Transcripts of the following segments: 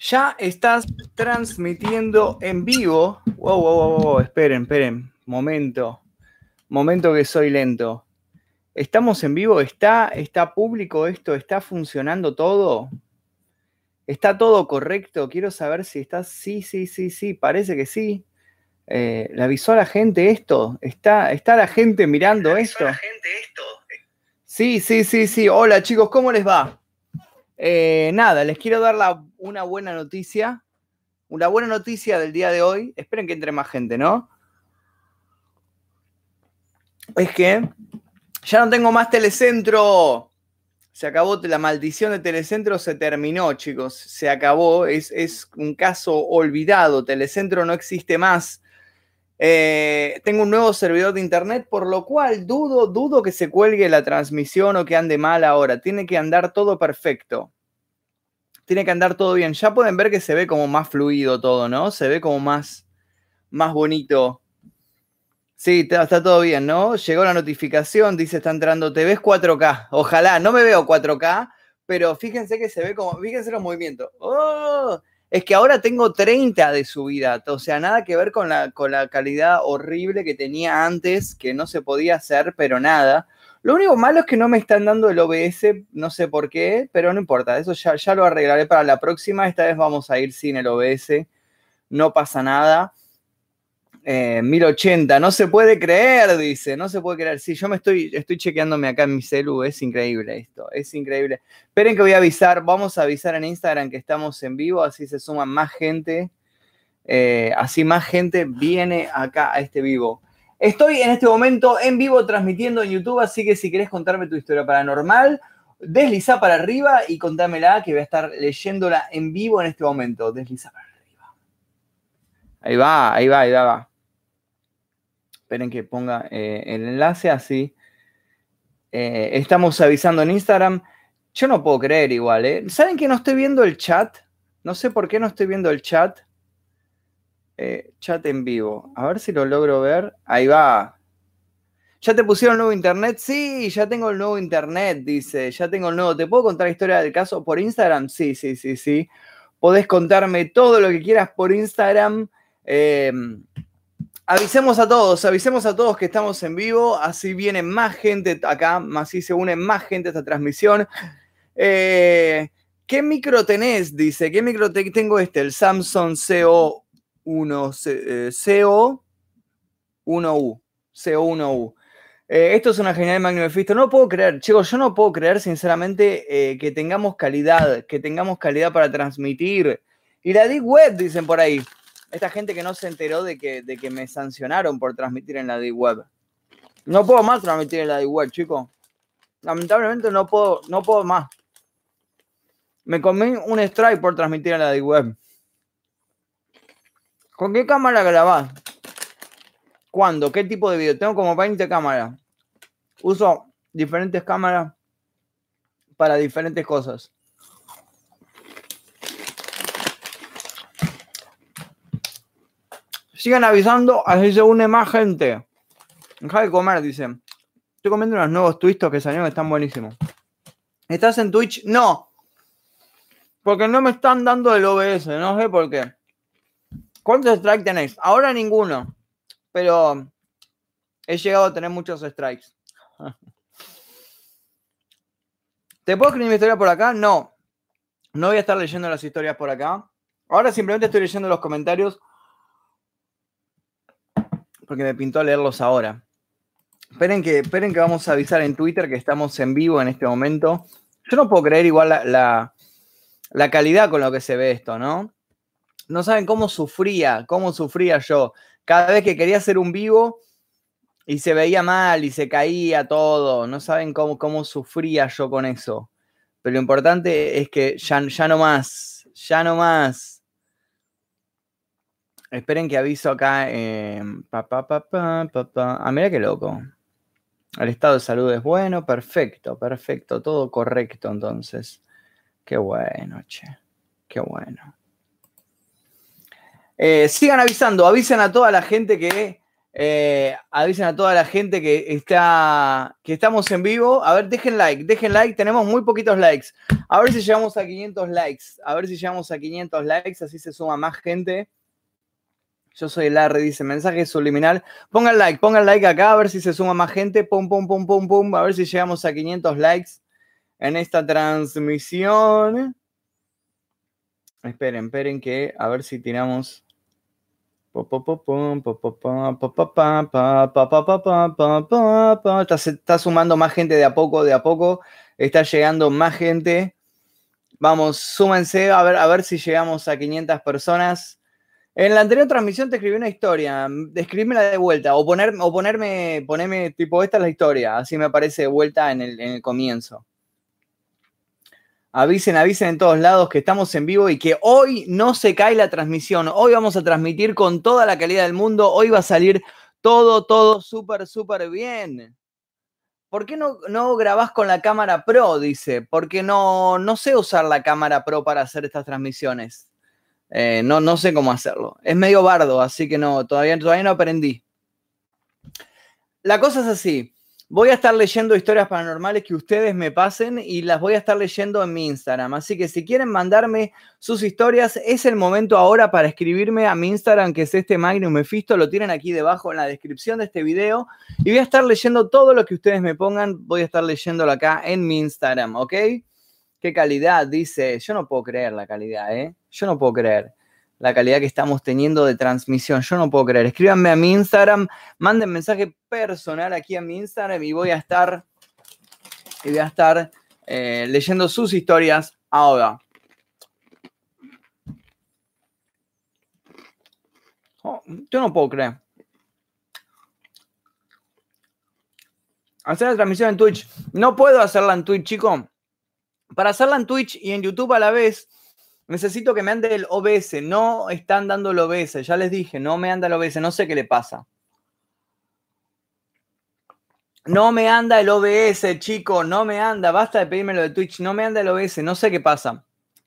Ya estás transmitiendo en vivo. Wow, wow, wow, wow. Esperen, esperen. Momento. Momento que soy lento. ¿Estamos en vivo? ¿Está, ¿Está público esto? ¿Está funcionando todo? ¿Está todo correcto? Quiero saber si está. Sí, sí, sí, sí. Parece que sí. Eh, ¿Le avisó a la gente esto? ¿Está, está la gente mirando esto? La gente esto? Sí, sí, sí, sí. Hola chicos, ¿cómo les va? Eh, nada, les quiero dar una buena noticia. Una buena noticia del día de hoy. Esperen que entre más gente, ¿no? Es que ya no tengo más telecentro. Se acabó, la maldición de Telecentro se terminó, chicos. Se acabó. Es, es un caso olvidado. Telecentro no existe más. Eh, tengo un nuevo servidor de internet, por lo cual dudo, dudo que se cuelgue la transmisión o que ande mal ahora. Tiene que andar todo perfecto. Tiene que andar todo bien. Ya pueden ver que se ve como más fluido todo, ¿no? Se ve como más, más bonito. Sí, está, todo bien, ¿no? Llegó la notificación, dice está entrando, te ves 4K. Ojalá, no me veo 4K, pero fíjense que se ve como, fíjense los movimientos. ¡Oh! Es que ahora tengo 30 de subida, o sea, nada que ver con la, con la calidad horrible que tenía antes, que no se podía hacer, pero nada. Lo único malo es que no me están dando el OBS, no sé por qué, pero no importa, eso ya, ya lo arreglaré para la próxima. Esta vez vamos a ir sin el OBS, no pasa nada. 1080, eh, no se puede creer, dice, no se puede creer. Sí, yo me estoy, estoy chequeándome acá en mi celu, es increíble esto, es increíble. Esperen que voy a avisar, vamos a avisar en Instagram que estamos en vivo, así se suma más gente, eh, así más gente viene acá a este vivo. Estoy en este momento en vivo transmitiendo en YouTube, así que si querés contarme tu historia paranormal, desliza para arriba y contámela, que voy a estar leyéndola en vivo en este momento. Desliza para arriba. Ahí va, ahí va, ahí va. Esperen que ponga eh, el enlace así. Eh, estamos avisando en Instagram. Yo no puedo creer igual, ¿eh? ¿Saben que no estoy viendo el chat? No sé por qué no estoy viendo el chat. Eh, chat en vivo. A ver si lo logro ver. Ahí va. ¿Ya te pusieron nuevo internet? Sí, ya tengo el nuevo internet, dice. Ya tengo el nuevo. ¿Te puedo contar la historia del caso por Instagram? Sí, sí, sí, sí. Podés contarme todo lo que quieras por Instagram. Eh, Avisemos a todos, avisemos a todos que estamos en vivo, así viene más gente acá, así se une más gente a esta transmisión. Eh, ¿Qué micro tenés? Dice, ¿qué micro tengo este? El Samsung CO1, CO1U, CO1U. esto es una genial Magnifisto. No puedo creer, chicos, yo no puedo creer sinceramente eh, que tengamos calidad, que tengamos calidad para transmitir. Y la Deep Web, dicen por ahí esta gente que no se enteró de que, de que me sancionaron por transmitir en la D-Web. No puedo más transmitir en la D-Web, chicos. Lamentablemente no puedo, no puedo más. Me comí un strike por transmitir en la D-Web. ¿Con qué cámara grabás? ¿Cuándo? ¿Qué tipo de video? Tengo como 20 cámaras. Uso diferentes cámaras para diferentes cosas. Sigan avisando, así se une más gente. Deja de comer, dice. Estoy comiendo unos nuevos twistos que salieron están buenísimos. ¿Estás en Twitch? No. Porque no me están dando el OBS, no sé por qué. ¿Cuántos strikes tenéis? Ahora ninguno. Pero he llegado a tener muchos strikes. ¿Te puedo escribir mi historia por acá? No. No voy a estar leyendo las historias por acá. Ahora simplemente estoy leyendo los comentarios porque me pintó leerlos ahora. Esperen que, esperen que vamos a avisar en Twitter que estamos en vivo en este momento. Yo no puedo creer igual la, calidad con lo que se ve esto, ¿no? No saben cómo sufría, cómo sufría yo. Cada vez que quería hacer un vivo y se veía mal y se caía todo. No saben cómo, sufría yo con eso. Pero lo importante es que ya, ya no más, ya no más. Esperen que aviso acá. pa, pa, pa, ah, mira qué loco. El estado de salud es bueno, perfecto, perfecto, todo correcto entonces. Qué bueno, che. Qué bueno. Eh, sigan avisando, avisen a toda la gente que Eh, avisen a toda la gente que está que estamos en vivo. A ver, dejen like, dejen like. Tenemos muy poquitos likes. A ver si llegamos a 500 likes. A ver si llegamos a 500 likes. Así se suma más gente. Yo soy Larry, dice mensaje subliminal. Pongan like, pongan like acá a ver si se suma más gente. Pum, pum, pum, pum, pum. A ver si llegamos a 500 likes en esta transmisión. Esperen, esperen que a ver si tiramos. Está, sumando más gente de a poco, de a poco. Está llegando más gente. Vamos, súmense a ver, a ver si llegamos a 500 personas. En la anterior transmisión te escribí una historia. Escribímela de vuelta. O, poner, o ponerme, ponerme, tipo, esta es la historia. Así me aparece de vuelta en el, en el comienzo. Avisen, avisen en todos lados que estamos en vivo y que hoy no se cae la transmisión. Hoy vamos a transmitir con toda la calidad del mundo. Hoy va a salir todo, todo súper, súper bien. ¿Por qué no, no grabás con la cámara Pro? Dice. Porque no, no sé usar la cámara Pro para hacer estas transmisiones. Eh, no, no sé cómo hacerlo. Es medio bardo, así que no, todavía, todavía no aprendí. La cosa es así. Voy a estar leyendo historias paranormales que ustedes me pasen y las voy a estar leyendo en mi Instagram. Así que si quieren mandarme sus historias, es el momento ahora para escribirme a mi Instagram, que es este Magnum Mephisto. Lo tienen aquí debajo en la descripción de este video. Y voy a estar leyendo todo lo que ustedes me pongan. Voy a estar leyéndolo acá en mi Instagram, ¿ok? Qué calidad, dice. Yo no puedo creer la calidad, ¿eh? Yo no puedo creer la calidad que estamos teniendo de transmisión. Yo no puedo creer. Escríbanme a mi Instagram, manden mensaje personal aquí a mi Instagram y voy a estar, y voy a estar eh, leyendo sus historias ahora. Oh, yo no puedo creer. Hacer la transmisión en Twitch. No puedo hacerla en Twitch, chico. Para hacerla en Twitch y en YouTube a la vez, necesito que me ande el OBS. No están dando el OBS. Ya les dije, no me anda el OBS. No sé qué le pasa. No me anda el OBS, chico. No me anda. Basta de pedirme lo de Twitch. No me anda el OBS. No sé qué pasa.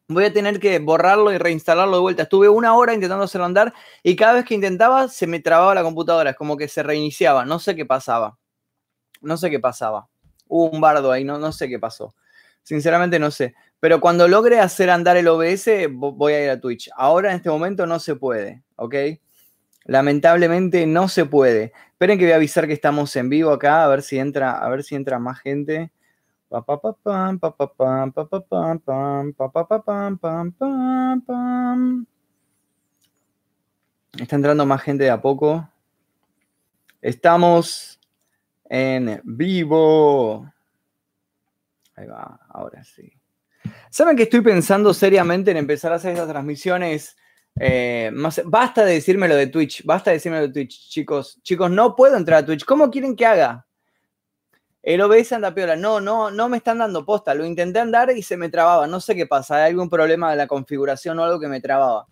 Voy a tener que borrarlo y reinstalarlo de vuelta. Estuve una hora intentando hacerlo andar y cada vez que intentaba se me trababa la computadora. Es como que se reiniciaba. No sé qué pasaba. No sé qué pasaba. Hubo un bardo ahí. No, no sé qué pasó. Sinceramente no sé. Pero cuando logre hacer andar el OBS, voy a ir a Twitch. Ahora en este momento no se puede, ¿ok? Lamentablemente no se puede. Esperen que voy a avisar que estamos en vivo acá, a ver si entra, a ver si entra más gente. Está entrando más gente de a poco. Estamos en vivo. Ahí va, ahora sí. ¿Saben que estoy pensando seriamente en empezar a hacer estas transmisiones? Eh, basta de decirme lo de Twitch, basta de decirme lo de Twitch, chicos. Chicos, no puedo entrar a Twitch. ¿Cómo quieren que haga? El OBS anda peor. No, no, no me están dando posta. Lo intenté andar y se me trababa. No sé qué pasa. Hay algún problema de la configuración o algo que me trababa.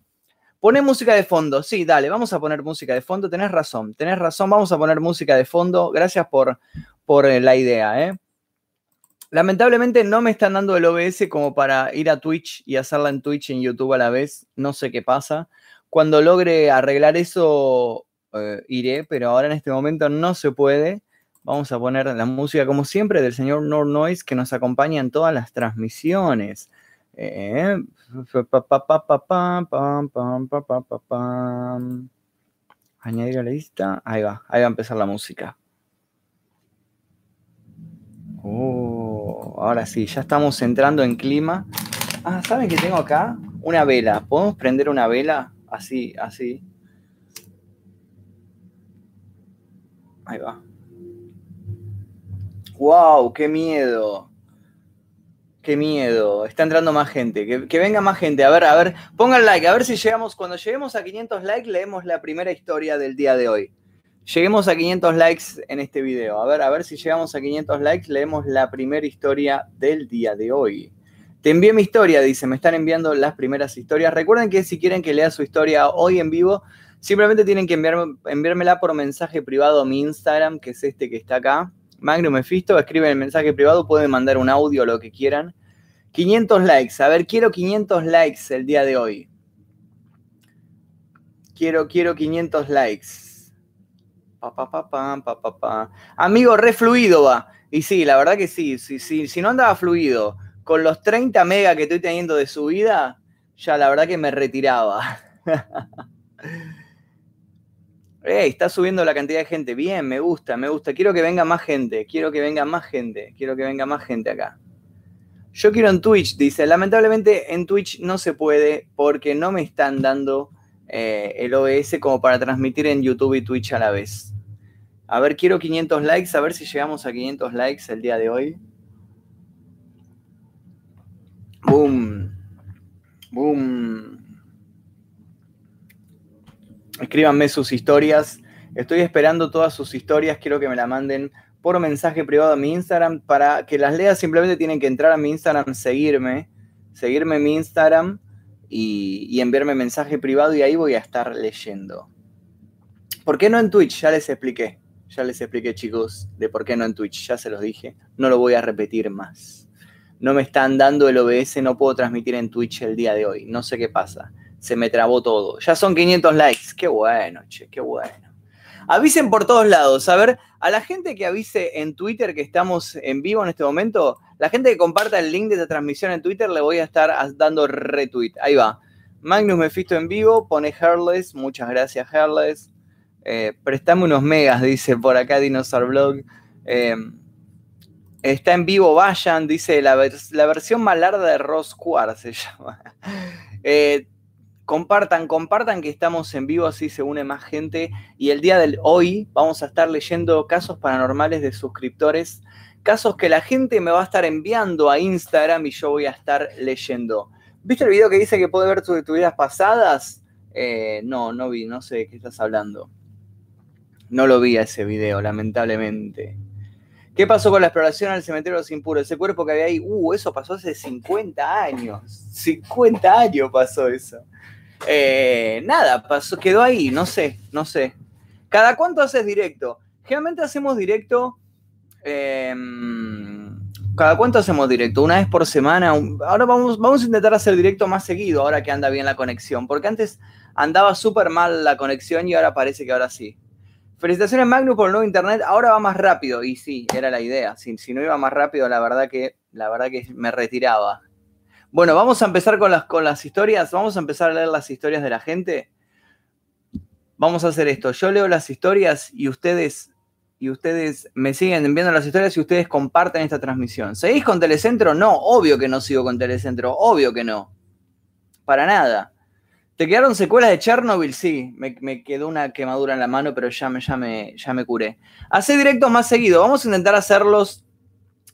Pone música de fondo. Sí, dale, vamos a poner música de fondo. Tenés razón, tenés razón. Vamos a poner música de fondo. Gracias por, por la idea, ¿eh? Lamentablemente no me están dando el OBS como para ir a Twitch y hacerla en Twitch y en YouTube a la vez. No sé qué pasa. Cuando logre arreglar eso, eh, iré, pero ahora en este momento no se puede. Vamos a poner la música, como siempre, del señor Nord Noise que nos acompaña en todas las transmisiones. Añadir a la lista. Ahí va, ahí va a empezar la música. Oh, ahora sí, ya estamos entrando en clima. Ah, ¿saben que tengo acá? Una vela. ¿Podemos prender una vela? Así, así. Ahí va. ¡Wow! ¡Qué miedo! ¡Qué miedo! Está entrando más gente. Que, que, venga más gente. A ver, a ver. Pongan like. A ver si llegamos. Cuando lleguemos a 500 likes, leemos la primera historia del día de hoy. Lleguemos a 500 likes en este video. A ver, a ver si llegamos a 500 likes, leemos la primera historia del día de hoy. Te envié mi historia, dice, me están enviando las primeras historias. Recuerden que si quieren que lea su historia hoy en vivo, simplemente tienen que enviármela por mensaje privado a mi Instagram, que es este que está acá. Magnum Mephisto, escriben el mensaje privado, pueden mandar un audio, lo que quieran. 500 likes, a ver, quiero 500 likes el día de hoy. Quiero, quiero 500 likes. Amigo, re fluido va. Y sí, la verdad que sí. sí, sí. Si no andaba fluido con los 30 megas que estoy teniendo de subida, ya la verdad que me retiraba. Ey, está subiendo la cantidad de gente. Bien, me gusta, me gusta. Quiero que venga más gente. Quiero que venga más gente. Quiero que venga más gente acá. Yo quiero en Twitch, dice. Lamentablemente en Twitch no se puede porque no me están dando eh, el OBS como para transmitir en YouTube y Twitch a la vez. A ver, quiero 500 likes, a ver si llegamos a 500 likes el día de hoy. Boom. Boom. Escríbanme sus historias. Estoy esperando todas sus historias. Quiero que me la manden por mensaje privado a mi Instagram. Para que las leas simplemente tienen que entrar a mi Instagram, seguirme, seguirme en mi Instagram y, enviarme mensaje privado y ahí voy a estar leyendo. ¿Por qué no en Twitch? Ya les expliqué. Ya les expliqué, chicos, de por qué no en Twitch. Ya se los dije. No lo voy a repetir más. No me están dando el OBS, no puedo transmitir en Twitch el día de hoy. No sé qué pasa. Se me trabó todo. Ya son 500 likes. Qué bueno, che, qué bueno. Avisen por todos lados. A ver, a la gente que avise en Twitter que estamos en vivo en este momento, la gente que comparta el link de esta transmisión en Twitter, le voy a estar dando retweet. Ahí va. Magnus Mephisto en vivo, pone Hairless. Muchas gracias, Hairless. Eh, prestame unos megas, dice por acá Dinosaur Blog. Eh, está en vivo, vayan, dice la, la versión malarda de Ross Quartz se llama. Eh, compartan, compartan que estamos en vivo, así se une más gente. Y el día de hoy vamos a estar leyendo casos paranormales de suscriptores, casos que la gente me va a estar enviando a Instagram y yo voy a estar leyendo. ¿Viste el video que dice que puede ver tus, vidas pasadas? Eh, no, no vi, no sé de qué estás hablando. No lo vi a ese video, lamentablemente. ¿Qué pasó con la exploración al cementerio de los impuros? Ese cuerpo que había ahí, uh, eso pasó hace 50 años. 50 años pasó eso. Eh, nada, pasó, quedó ahí, no sé, no sé. ¿Cada cuánto haces directo? Generalmente hacemos directo. Eh, ¿Cada cuánto hacemos directo? ¿Una vez por semana? Ahora vamos, vamos a intentar hacer directo más seguido, ahora que anda bien la conexión. Porque antes andaba súper mal la conexión y ahora parece que ahora sí. Felicitaciones Magnus por el nuevo internet. Ahora va más rápido. Y sí, era la idea. Si, si no iba más rápido, la verdad que, la verdad que me retiraba. Bueno, vamos a empezar con las, con las historias. Vamos a empezar a leer las historias de la gente. Vamos a hacer esto. Yo leo las historias y ustedes, y ustedes me siguen enviando las historias y ustedes comparten esta transmisión. ¿Seguís con Telecentro? No, obvio que no sigo con Telecentro. Obvio que no. Para nada. ¿Te quedaron secuelas de Chernobyl? Sí, me, quedó una quemadura en la mano, pero ya me, ya me, ya me curé. Hacer directos más seguido. Vamos a intentar hacerlos.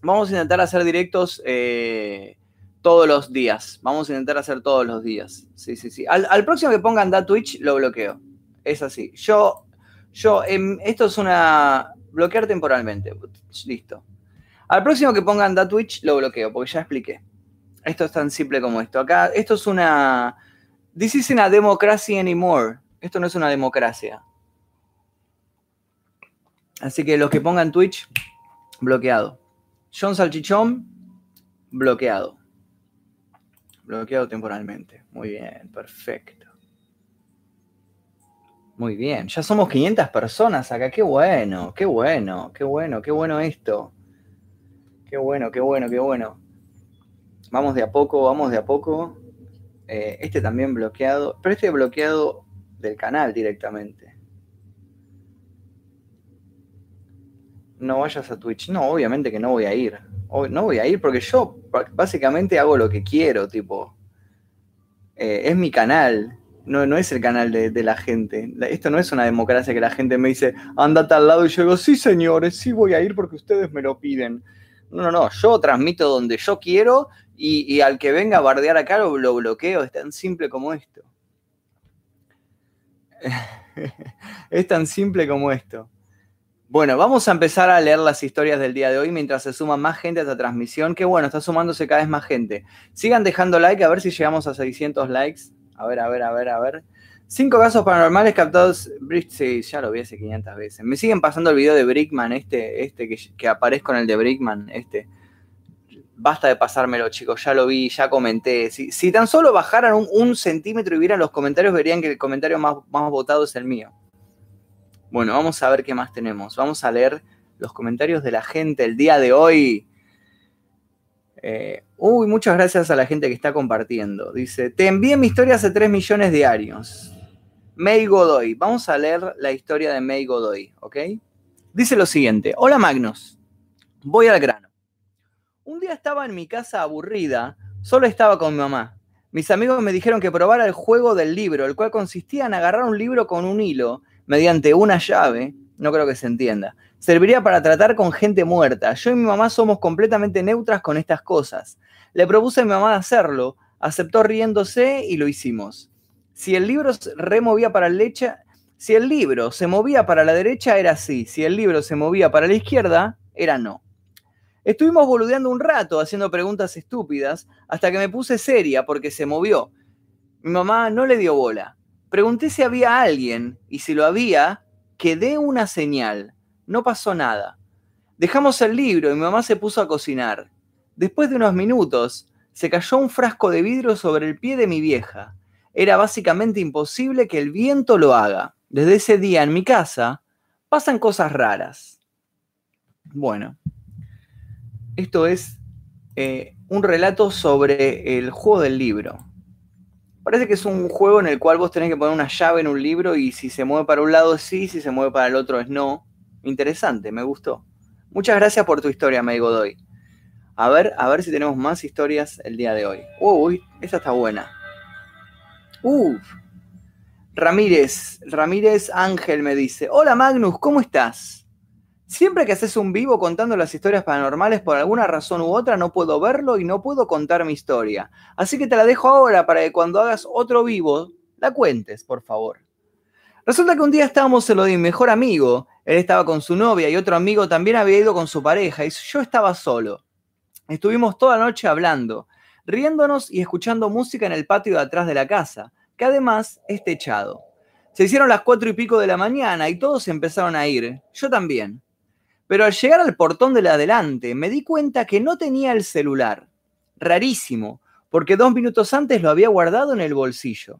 Vamos a intentar hacer directos. Eh, todos los días. Vamos a intentar hacer todos los días. Sí, sí, sí. Al, próximo que pongan da Twitch, lo bloqueo. Es así. Yo, yo, em, esto es una. Bloquear temporalmente. Listo. Al próximo que pongan da Twitch, lo bloqueo, porque ya expliqué. Esto es tan simple como esto. Acá, esto es una. This isn't a democracy anymore. Esto no es una democracia. Así que los que pongan Twitch, bloqueado. John Salchichón, bloqueado. Bloqueado temporalmente. Muy bien, perfecto. Muy bien, ya somos 500 personas acá. Qué bueno, qué bueno, qué bueno, qué bueno esto. Qué bueno, qué bueno, qué bueno. Vamos de a poco, vamos de a poco. Eh, este también bloqueado, pero este bloqueado del canal directamente. No vayas a Twitch. No, obviamente que no voy a ir no voy a ir porque yo básicamente hago lo que quiero, tipo. Eh, es mi canal, no, no es el canal de, la gente. Esto no es una democracia que la gente me dice, andate al lado y yo digo, sí señores, sí voy a ir porque ustedes me lo piden. No, no, no, yo transmito donde yo quiero y, al que venga a bardear acá lo, lo bloqueo, es tan simple como esto. es tan simple como esto. Bueno, vamos a empezar a leer las historias del día de hoy mientras se suma más gente a esta transmisión. Qué bueno, está sumándose cada vez más gente. Sigan dejando like, a ver si llegamos a 600 likes. A ver, a ver, a ver, a ver. Cinco casos paranormales captados. Sí, ya lo vi hace 500 veces. Me siguen pasando el video de Brickman, este, este que, que aparezco en el de Brickman, este. Basta de pasármelo, chicos, ya lo vi, ya comenté. Si, tan solo bajaran un, centímetro y vieran los comentarios, verían que el comentario más, más votado es el mío. Bueno, vamos a ver qué más tenemos. Vamos a leer los comentarios de la gente el día de hoy. Eh, uy, muchas gracias a la gente que está compartiendo. Dice, te envié mi historia hace 3 millones de años. May Godoy. Vamos a leer la historia de May Godoy, ¿ok? Dice lo siguiente. Hola Magnus. Voy al grano. Un día estaba en mi casa aburrida, solo estaba con mi mamá. Mis amigos me dijeron que probara el juego del libro, el cual consistía en agarrar un libro con un hilo mediante una llave, no creo que se entienda, serviría para tratar con gente muerta. Yo y mi mamá somos completamente neutras con estas cosas. Le propuse a mi mamá hacerlo, aceptó riéndose y lo hicimos. Si el libro se removía para la derecha, si el libro se movía para la derecha era sí, si el libro se movía para la izquierda era no. Estuvimos boludeando un rato haciendo preguntas estúpidas hasta que me puse seria porque se movió. Mi mamá no le dio bola. Pregunté si había alguien y si lo había, que dé una señal. No pasó nada. Dejamos el libro y mi mamá se puso a cocinar. Después de unos minutos, se cayó un frasco de vidrio sobre el pie de mi vieja era básicamente imposible que el viento lo haga. Desde ese día en mi casa pasan cosas raras. Bueno, esto es eh, un relato sobre el juego del libro. Parece que es un juego en el cual vos tenés que poner una llave en un libro y si se mueve para un lado sí, si se mueve para el otro es no. Interesante, me gustó. Muchas gracias por tu historia, May Godoy. A ver, a ver si tenemos más historias el día de hoy. Uy, esa está buena. Uf. Ramírez, Ramírez Ángel me dice, hola Magnus, ¿cómo estás? Siempre que haces un vivo contando las historias paranormales, por alguna razón u otra no puedo verlo y no puedo contar mi historia. Así que te la dejo ahora para que cuando hagas otro vivo, la cuentes, por favor. Resulta que un día estábamos en lo de mi mejor amigo. Él estaba con su novia y otro amigo también había ido con su pareja y yo estaba solo. Estuvimos toda la noche hablando riéndonos y escuchando música en el patio de atrás de la casa, que además es techado. Se hicieron las cuatro y pico de la mañana y todos empezaron a ir, yo también. Pero al llegar al portón de la adelante me di cuenta que no tenía el celular. Rarísimo, porque dos minutos antes lo había guardado en el bolsillo.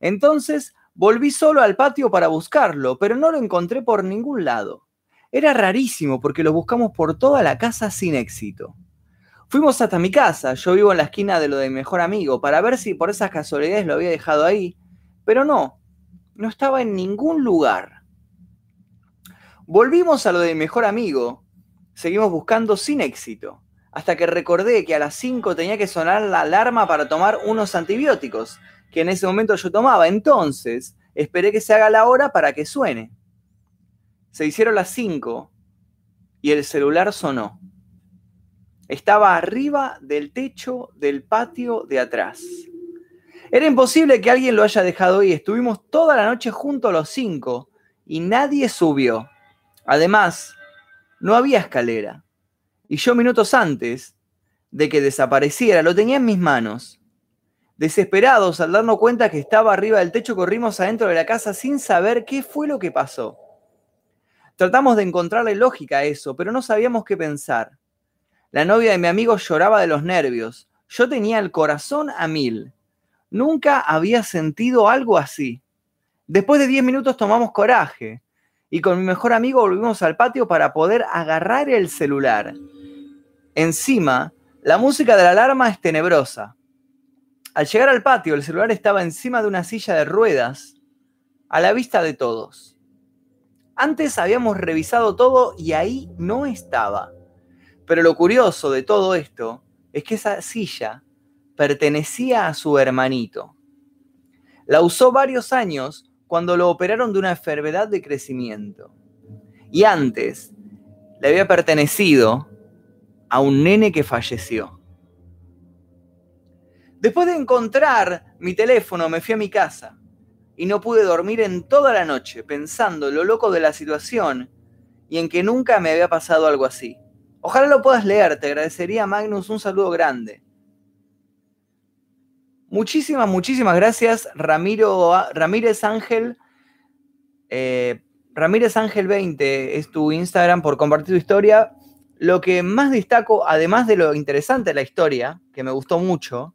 Entonces volví solo al patio para buscarlo, pero no lo encontré por ningún lado. Era rarísimo porque lo buscamos por toda la casa sin éxito. Fuimos hasta mi casa, yo vivo en la esquina de lo de mi mejor amigo, para ver si por esas casualidades lo había dejado ahí, pero no, no estaba en ningún lugar. Volvimos a lo de mi mejor amigo, seguimos buscando sin éxito, hasta que recordé que a las 5 tenía que sonar la alarma para tomar unos antibióticos, que en ese momento yo tomaba, entonces esperé que se haga la hora para que suene. Se hicieron las 5 y el celular sonó. Estaba arriba del techo del patio de atrás. Era imposible que alguien lo haya dejado ahí. Estuvimos toda la noche juntos los cinco y nadie subió. Además, no había escalera. Y yo minutos antes de que desapareciera lo tenía en mis manos. Desesperados al darnos cuenta que estaba arriba del techo, corrimos adentro de la casa sin saber qué fue lo que pasó. Tratamos de encontrarle lógica a eso, pero no sabíamos qué pensar. La novia de mi amigo lloraba de los nervios. Yo tenía el corazón a mil. Nunca había sentido algo así. Después de diez minutos tomamos coraje y con mi mejor amigo volvimos al patio para poder agarrar el celular. Encima, la música de la alarma es tenebrosa. Al llegar al patio, el celular estaba encima de una silla de ruedas, a la vista de todos. Antes habíamos revisado todo y ahí no estaba. Pero lo curioso de todo esto es que esa silla pertenecía a su hermanito. La usó varios años cuando lo operaron de una enfermedad de crecimiento. Y antes le había pertenecido a un nene que falleció. Después de encontrar mi teléfono, me fui a mi casa y no pude dormir en toda la noche pensando lo loco de la situación y en que nunca me había pasado algo así. Ojalá lo puedas leer, te agradecería Magnus, un saludo grande. Muchísimas, muchísimas gracias, Ramiro, Ramírez Ángel. Eh, Ramírez Ángel 20 es tu Instagram por compartir tu historia. Lo que más destaco, además de lo interesante de la historia, que me gustó mucho,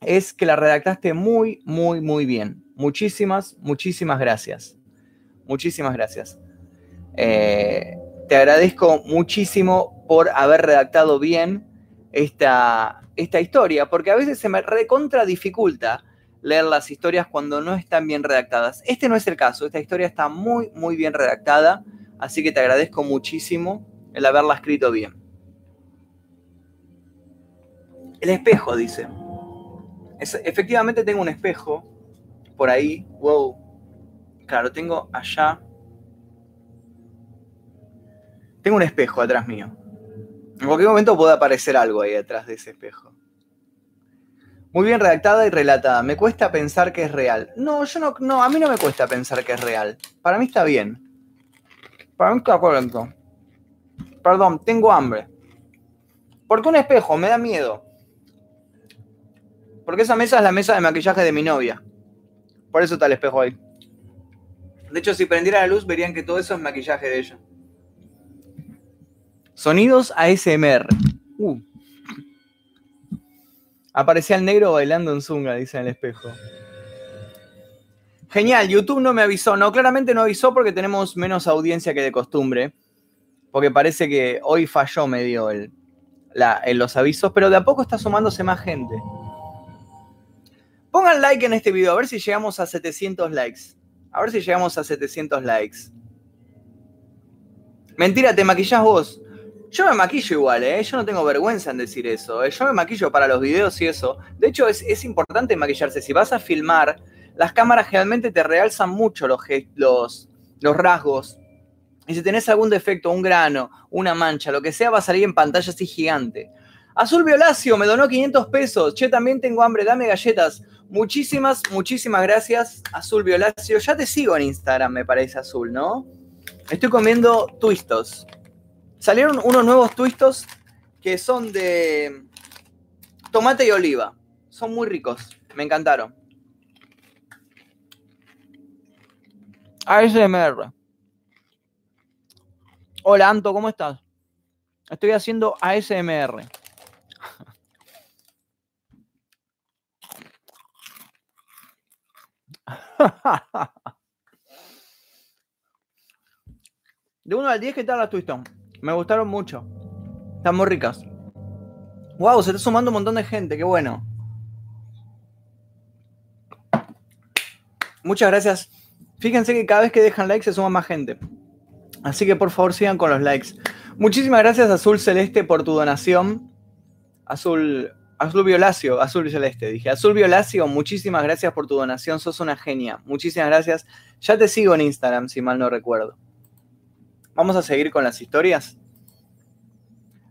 es que la redactaste muy, muy, muy bien. Muchísimas, muchísimas gracias. Muchísimas gracias. Eh, te agradezco muchísimo por haber redactado bien esta, esta historia, porque a veces se me recontra dificulta leer las historias cuando no están bien redactadas. Este no es el caso, esta historia está muy, muy bien redactada, así que te agradezco muchísimo el haberla escrito bien. El espejo, dice. efectivamente tengo un espejo por ahí. Wow. Claro, tengo allá. Tengo un espejo atrás mío. En cualquier momento puede aparecer algo ahí detrás de ese espejo. Muy bien redactada y relatada. Me cuesta pensar que es real. No, yo no, no, a mí no me cuesta pensar que es real. Para mí está bien. Para mí está correcto. Perdón, tengo hambre. Porque un espejo me da miedo. Porque esa mesa es la mesa de maquillaje de mi novia. Por eso está el espejo ahí. De hecho, si prendiera la luz, verían que todo eso es maquillaje de ella. Sonidos ASMR. Uh. Aparecía el negro bailando en Zunga, dice en el espejo. Genial, YouTube no me avisó. No, claramente no avisó porque tenemos menos audiencia que de costumbre. Porque parece que hoy falló medio el, en los avisos, pero de a poco está sumándose más gente. Pongan like en este video, a ver si llegamos a 700 likes. A ver si llegamos a 700 likes. Mentira, te maquillás vos. Yo me maquillo igual, ¿eh? Yo no tengo vergüenza en decir eso. ¿eh? Yo me maquillo para los videos y eso. De hecho, es, importante maquillarse. Si vas a filmar, las cámaras generalmente te realzan mucho los, los, los rasgos. Y si tenés algún defecto, un grano, una mancha, lo que sea, va a salir en pantalla así gigante. Azul Violacio me donó 500 pesos. Che, también tengo hambre, dame galletas. Muchísimas, muchísimas gracias, Azul Violacio. Ya te sigo en Instagram, me parece azul, ¿no? Estoy comiendo twistos. Salieron unos nuevos twistos que son de tomate y oliva. Son muy ricos. Me encantaron. ASMR. Hola Anto, ¿cómo estás? Estoy haciendo ASMR. De 1 al 10, ¿qué tal las Twiston? Me gustaron mucho. Están muy ricas. Wow, se está sumando un montón de gente, qué bueno. Muchas gracias. Fíjense que cada vez que dejan like se suma más gente. Así que por favor sigan con los likes. Muchísimas gracias Azul Celeste por tu donación. Azul, Azul Violacio, Azul Celeste, dije. Azul Violacio, muchísimas gracias por tu donación. Sos una genia. Muchísimas gracias. Ya te sigo en Instagram, si mal no recuerdo. Vamos a seguir con las historias.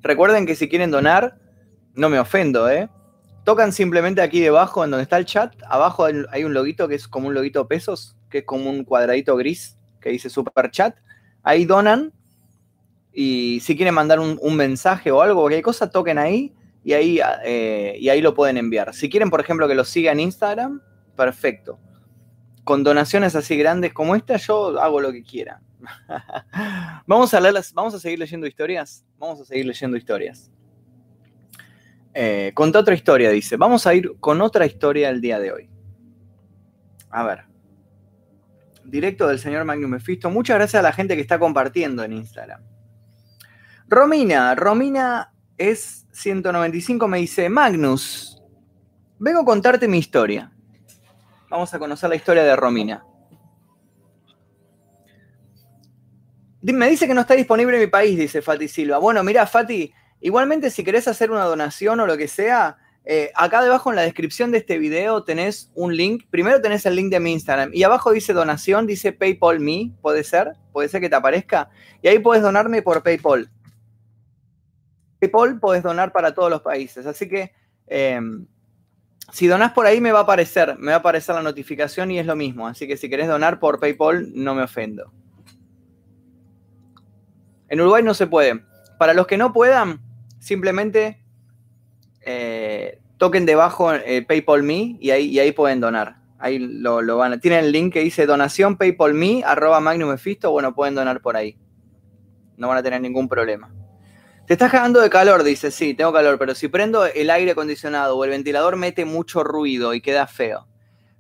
Recuerden que si quieren donar, no me ofendo, ¿eh? Tocan simplemente aquí debajo, en donde está el chat. Abajo hay un loguito que es como un loguito pesos, que es como un cuadradito gris que dice super chat. Ahí donan. Y si quieren mandar un, mensaje o algo, cualquier cosa, toquen ahí y ahí, eh, y ahí lo pueden enviar. Si quieren, por ejemplo, que lo siga en Instagram, perfecto. Con donaciones así grandes como esta, yo hago lo que quiera. vamos, a vamos a seguir leyendo historias. Vamos a seguir leyendo historias. Eh, otra historia, dice. Vamos a ir con otra historia el día de hoy. A ver. Directo del señor Magnum Mephisto. Muchas gracias a la gente que está compartiendo en Instagram. Romina, Romina es 195, me dice, Magnus, vengo a contarte mi historia. Vamos a conocer la historia de Romina. Me dice que no está disponible en mi país, dice Fati Silva. Bueno, mira, Fati, igualmente si querés hacer una donación o lo que sea, eh, acá debajo en la descripción de este video tenés un link. Primero tenés el link de mi Instagram y abajo dice donación, dice PayPal Me, puede ser, puede ser que te aparezca. Y ahí puedes donarme por PayPal. PayPal puedes donar para todos los países. Así que em, si donás por ahí me va a aparecer, me va a aparecer la notificación y es lo mismo. Así que si querés donar por PayPal, no me ofendo. En Uruguay no se puede. Para los que no puedan, simplemente eh, toquen debajo eh, PayPal Me y ahí, ahí pueden donar. Ahí lo, van a, tienen el link que dice donación PayPal Me, arroba Magnum Bueno, pueden donar por ahí. No van a tener ningún problema. Te estás cagando de calor, dice. Sí, tengo calor, pero si prendo el aire acondicionado o el ventilador mete mucho ruido y queda feo.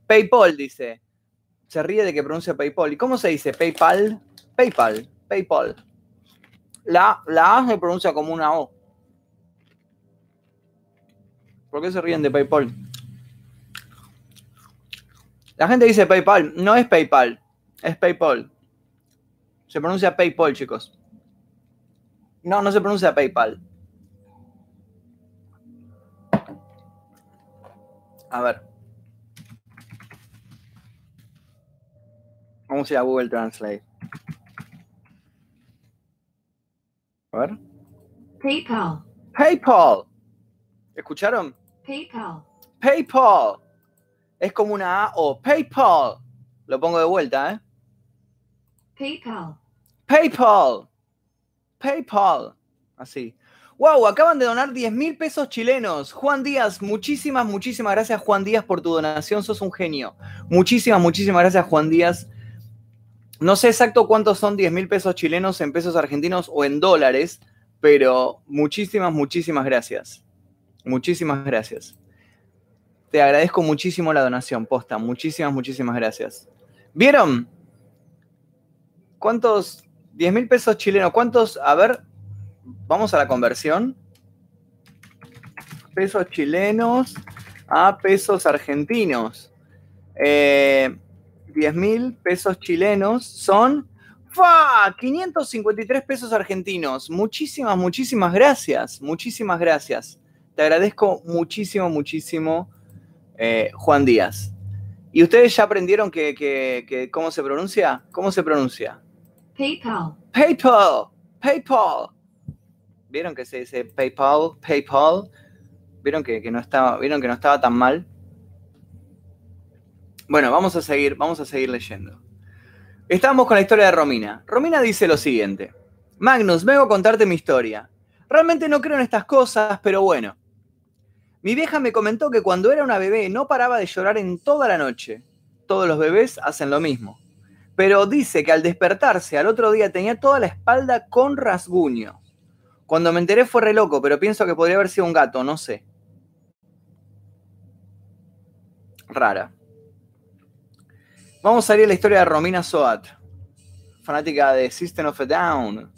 PayPal dice. se ríe de que pronuncia PayPal. ¿Y cómo se dice? PayPal. PayPal. PayPal. La, la A se pronuncia como una O. ¿Por qué se ríen de PayPal? La gente dice PayPal. No es PayPal. Es PayPal. Se pronuncia PayPal, chicos. No, no se pronuncia PayPal. A ver. Vamos a ir a Google Translate. A ver. PayPal. PayPal. ¿Escucharon? PayPal. PayPal. Es como una A o PayPal. Lo pongo de vuelta, ¿eh? PayPal. PayPal. PayPal. Así. Wow, acaban de donar 10 mil pesos chilenos. Juan Díaz, muchísimas, muchísimas gracias, Juan Díaz, por tu donación. Sos un genio. Muchísimas, muchísimas gracias, Juan Díaz. No sé exacto cuántos son 10 mil pesos chilenos en pesos argentinos o en dólares, pero muchísimas, muchísimas gracias. Muchísimas gracias. Te agradezco muchísimo la donación, posta. Muchísimas, muchísimas gracias. ¿Vieron? ¿Cuántos? 10 mil pesos chilenos. ¿Cuántos? A ver, vamos a la conversión. Pesos chilenos a pesos argentinos. Eh, 10 mil pesos chilenos son ¡fa! 553 pesos argentinos. Muchísimas, muchísimas gracias. Muchísimas gracias. Te agradezco muchísimo, muchísimo, eh, Juan Díaz. ¿Y ustedes ya aprendieron que, que- que cómo se pronuncia? ¿Cómo se pronuncia? PayPal. PayPal, PayPal. ¿Vieron que se dice PayPal, PayPal? ¿Vieron que, que no estaba, ¿Vieron que no estaba tan mal? Bueno, vamos a seguir, vamos a seguir leyendo. Estamos con la historia de Romina. Romina dice lo siguiente. Magnus, vengo a contarte mi historia. Realmente no creo en estas cosas, pero bueno. Mi vieja me comentó que cuando era una bebé no paraba de llorar en toda la noche. Todos los bebés hacen lo mismo pero dice que al despertarse al otro día tenía toda la espalda con rasguño. Cuando me enteré fue re loco, pero pienso que podría haber sido un gato, no sé. Rara. Vamos a ir a la historia de Romina Soat, fanática de System of a Down.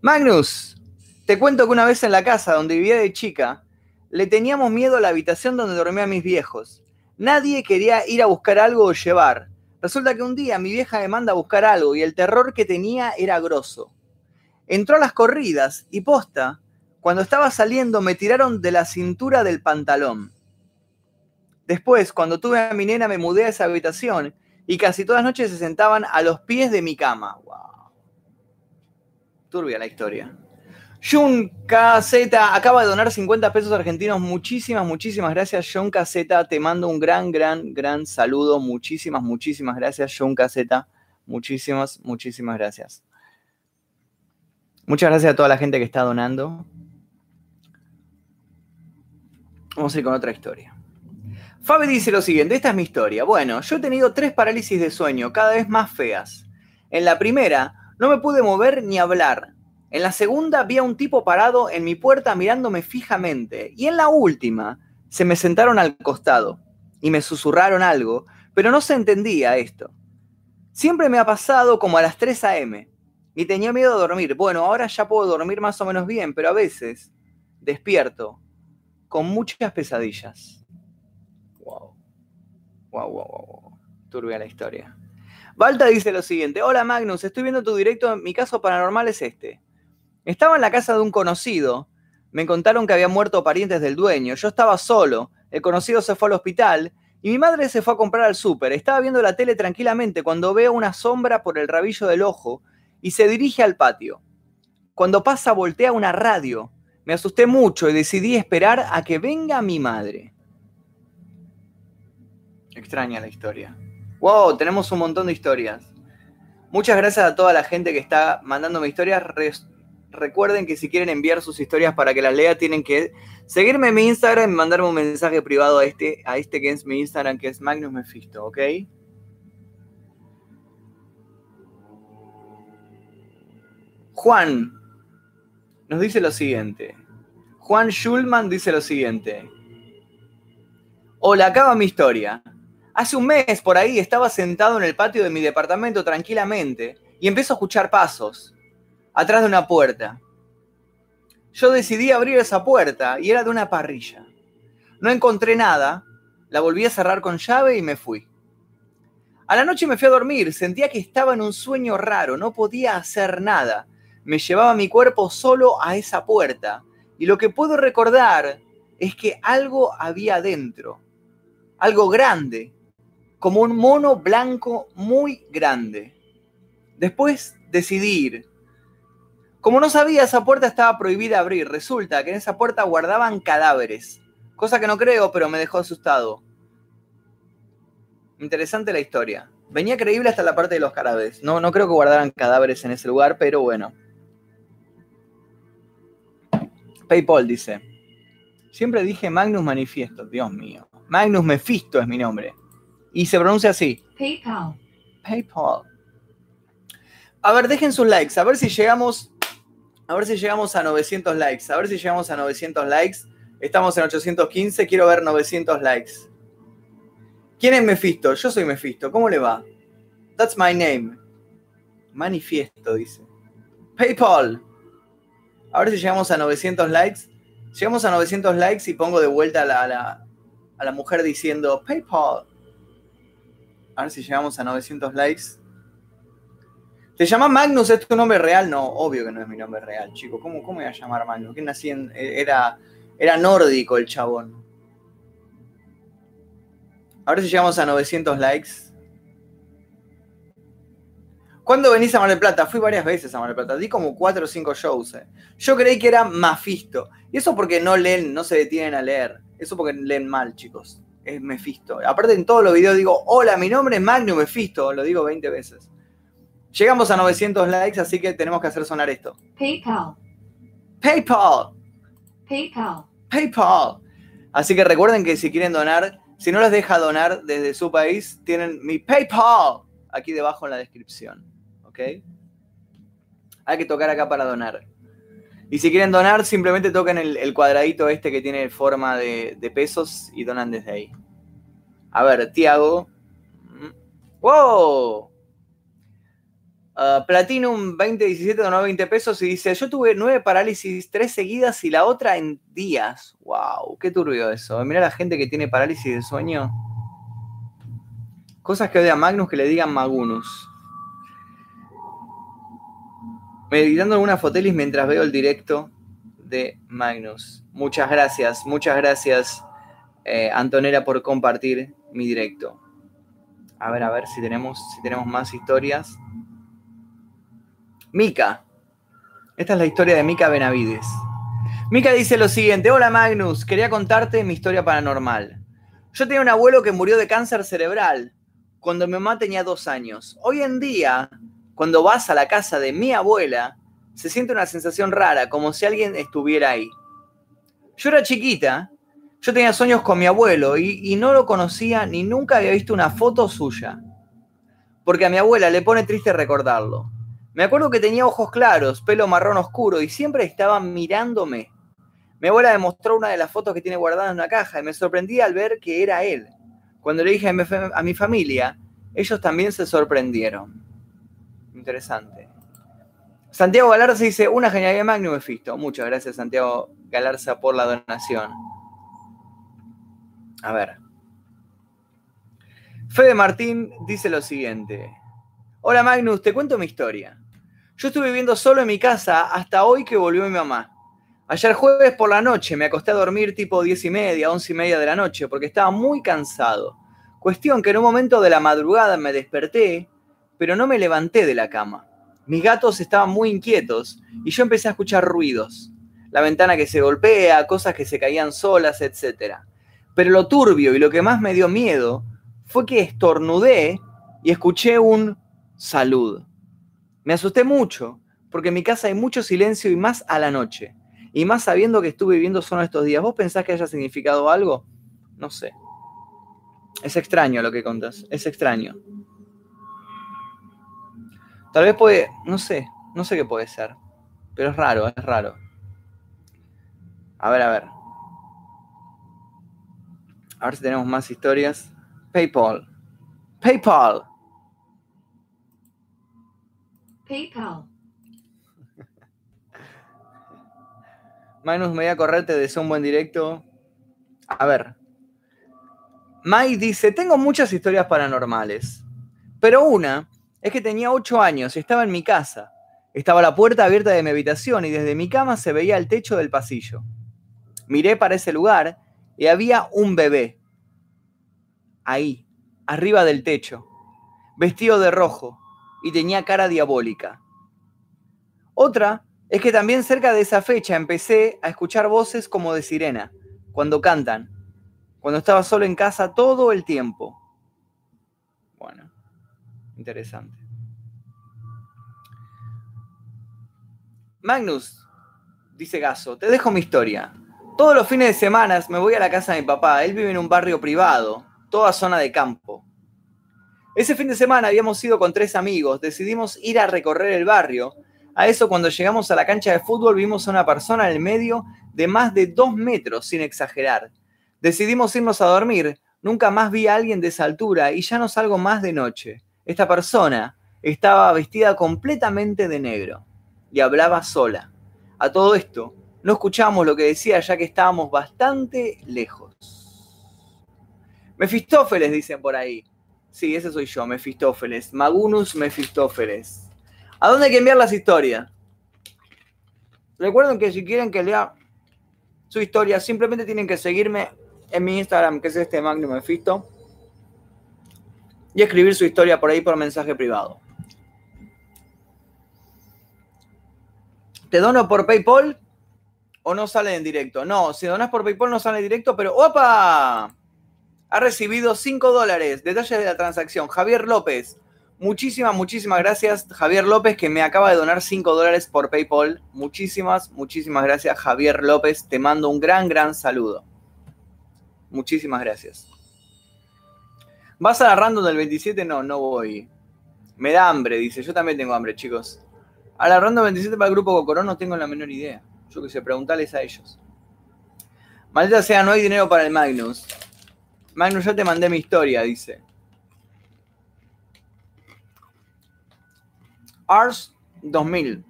Magnus, te cuento que una vez en la casa donde vivía de chica, le teníamos miedo a la habitación donde dormían mis viejos. Nadie quería ir a buscar algo o llevar. Resulta que un día mi vieja me manda a buscar algo y el terror que tenía era grosso. Entró a las corridas y posta, cuando estaba saliendo me tiraron de la cintura del pantalón. Después, cuando tuve a mi nena, me mudé a esa habitación y casi todas las noches se sentaban a los pies de mi cama. Wow. Turbia la historia. Jun KZ acaba de donar 50 pesos argentinos. Muchísimas, muchísimas gracias, Jun KZ. Te mando un gran, gran, gran saludo. Muchísimas, muchísimas gracias, Jun KZ. Muchísimas, muchísimas gracias. Muchas gracias a toda la gente que está donando. Vamos a ir con otra historia. Fabi dice lo siguiente, esta es mi historia. Bueno, yo he tenido tres parálisis de sueño, cada vez más feas. En la primera, no me pude mover ni hablar. En la segunda, vi a un tipo parado en mi puerta mirándome fijamente. Y en la última, se me sentaron al costado y me susurraron algo, pero no se entendía esto. Siempre me ha pasado como a las 3 a.m. y tenía miedo de dormir. Bueno, ahora ya puedo dormir más o menos bien, pero a veces despierto con muchas pesadillas. Wow. Wow, wow, wow. Turbia la historia. Balta dice lo siguiente: Hola Magnus, estoy viendo tu directo. Mi caso paranormal es este. Estaba en la casa de un conocido. Me contaron que había muerto parientes del dueño. Yo estaba solo. El conocido se fue al hospital y mi madre se fue a comprar al súper. Estaba viendo la tele tranquilamente cuando veo una sombra por el rabillo del ojo y se dirige al patio. Cuando pasa voltea una radio. Me asusté mucho y decidí esperar a que venga mi madre. Extraña la historia. Wow, tenemos un montón de historias. Muchas gracias a toda la gente que está mandándome historias. Re recuerden que si quieren enviar sus historias para que las lea, tienen que seguirme en mi Instagram y mandarme un mensaje privado a este, a este que es mi Instagram, que es Magnus Mephisto, ¿ok? Juan nos dice lo siguiente. Juan Schulman dice lo siguiente. Hola, acaba mi historia. Hace un mes por ahí estaba sentado en el patio de mi departamento tranquilamente y empiezo a escuchar pasos atrás de una puerta. Yo decidí abrir esa puerta y era de una parrilla. No encontré nada, la volví a cerrar con llave y me fui. A la noche me fui a dormir, sentía que estaba en un sueño raro, no podía hacer nada. Me llevaba mi cuerpo solo a esa puerta y lo que puedo recordar es que algo había dentro, algo grande, como un mono blanco muy grande. Después decidí ir. Como no sabía, esa puerta estaba prohibida abrir. Resulta que en esa puerta guardaban cadáveres. Cosa que no creo, pero me dejó asustado. Interesante la historia. Venía creíble hasta la parte de los cadáveres. No, no creo que guardaran cadáveres en ese lugar, pero bueno. PayPal dice. Siempre dije Magnus Manifiesto, Dios mío. Magnus Mephisto es mi nombre. Y se pronuncia así. PayPal, PayPal. A ver, dejen sus likes. A ver si llegamos. A ver si llegamos a 900 likes. A ver si llegamos a 900 likes. Estamos en 815. Quiero ver 900 likes. ¿Quién es Mephisto? Yo soy Mephisto. ¿Cómo le va? That's my name. Manifiesto, dice. PayPal. A ver si llegamos a 900 likes. Llegamos a 900 likes y pongo de vuelta a la, a la, a la mujer diciendo PayPal. A ver si llegamos a 900 likes. ¿Te llamas Magnus? ¿Es tu nombre real? No, obvio que no es mi nombre real, chico. ¿Cómo, cómo iba a llamar Magnus? ¿Quién nací en.? Era, era nórdico el chabón. A ver si llegamos a 900 likes. ¿Cuándo venís a Mar del Plata? Fui varias veces a Mar del Plata. Di como 4 o 5 shows. eh. Yo creí que era Mafisto. Y eso porque no leen, no se detienen a leer. Eso porque leen mal, chicos. Es Mephisto. Aparte en todos los videos digo, hola, mi nombre es Magnus Mephisto. Lo digo 20 veces. Llegamos a 900 likes, así que tenemos que hacer sonar esto. PayPal, PayPal. PayPal, PayPal. Así que recuerden que si quieren donar, si no les deja donar desde su país, tienen mi PayPal aquí debajo en la descripción. ¿Ok? Hay que tocar acá para donar. Y si quieren donar, simplemente toquen el, cuadradito este que tiene forma de, pesos y donan desde ahí. A ver, Tiago. ¡Wow! Uh, Platinum 2017 donó 20 pesos y dice, yo tuve nueve parálisis, tres seguidas y la otra en días. Wow, qué turbio eso. Mira la gente que tiene parálisis de sueño. Cosas que odia Magnus que le digan Magunus. Meditando en una fotelis mientras veo el directo de Magnus. Muchas gracias, muchas gracias eh, Antonella por compartir mi directo. A ver, a ver si tenemos, si tenemos más historias. Mica. Esta es la historia de Mica Benavides. Mica dice lo siguiente: Hola Magnus, quería contarte mi historia paranormal. Yo tenía un abuelo que murió de cáncer cerebral cuando mi mamá tenía dos años. Hoy en día, cuando vas a la casa de mi abuela, se siente una sensación rara, como si alguien estuviera ahí. Yo era chiquita, yo tenía sueños con mi abuelo y, no lo conocía ni nunca había visto una foto suya. Porque a mi abuela le pone triste recordarlo. Me acuerdo que tenía ojos claros, pelo marrón oscuro y siempre estaba mirándome. Mi abuela me mostró una de las fotos que tiene guardada en una caja y me sorprendí al ver que era él. Cuando le dije a mi familia, ellos también se sorprendieron. Interesante. Santiago Galarza dice, una genialidad Magnum Mephisto. Muchas gracias Santiago Galarza por la donación. A ver. Fede Martín dice lo siguiente. Hola Magnus, te cuento mi historia. Yo estuve viviendo solo en mi casa hasta hoy que volvió mi mamá. Ayer jueves por la noche me acosté a dormir tipo 10 y media, 11 y media de la noche porque estaba muy cansado. Cuestión que en un momento de la madrugada me desperté, pero no me levanté de la cama. Mis gatos estaban muy inquietos y yo empecé a escuchar ruidos. La ventana que se golpea, cosas que se caían solas, etc. Pero lo turbio y lo que más me dio miedo fue que estornudé y escuché un salud. Me asusté mucho, porque en mi casa hay mucho silencio y más a la noche. Y más sabiendo que estuve viviendo solo estos días. ¿Vos pensás que haya significado algo? No sé. Es extraño lo que contás. Es extraño. Tal vez puede. No sé. No sé qué puede ser. Pero es raro, es raro. A ver, a ver. A ver si tenemos más historias. PayPal. PayPal. PayPal. Magnus, me voy a correr, te deseo un buen directo. A ver. Mai dice, tengo muchas historias paranormales, pero una es que tenía 8 años y estaba en mi casa. Estaba la puerta abierta de mi habitación y desde mi cama se veía el techo del pasillo. Miré para ese lugar y había un bebé. Ahí, arriba del techo, vestido de rojo y tenía cara diabólica. Otra es que también cerca de esa fecha empecé a escuchar voces como de sirena, cuando cantan, cuando estaba solo en casa todo el tiempo. Interesante. Magnus, dice Gaso, te dejo mi historia. Todos los fines de semana me voy a la casa de mi papá. Él vive en un barrio privado, toda zona de campo. Ese fin de semana habíamos ido con tres amigos. Decidimos ir a recorrer el barrio. A eso, cuando llegamos a la cancha de fútbol, vimos a una persona en el medio de más de dos metros, sin exagerar. Decidimos irnos a dormir. Nunca más vi a alguien de esa altura y ya no salgo más de noche. Esta persona estaba vestida completamente de negro y hablaba sola. A todo esto, no escuchábamos lo que decía ya que estábamos bastante lejos. Mefistófeles, dicen por ahí. Sí, ese soy yo, Mefistófeles. Magunus Mefistófeles. ¿A dónde hay que enviar las historias? Recuerden que si quieren que lea su historia, simplemente tienen que seguirme en mi Instagram, que es este Magnum Mefisto, y escribir su historia por ahí por mensaje privado. ¿Te dono por PayPal o no sale en directo? No, si donas por PayPal no sale en directo, pero ¡opa! Ha recibido 5 dólares. Detalles de la transacción. Javier López. Muchísimas, muchísimas gracias, Javier López, que me acaba de donar 5 dólares por PayPal. Muchísimas, muchísimas gracias, Javier López. Te mando un gran, gran saludo. Muchísimas gracias. ¿Vas a la random del 27? No, no voy. Me da hambre, dice. Yo también tengo hambre, chicos. A la random 27 para el grupo Cocorón no tengo la menor idea. Yo que sé, preguntales a ellos. Maldita sea, no hay dinero para el Magnus. Magnus, ya te mandé mi historia, dice. Ars 2000.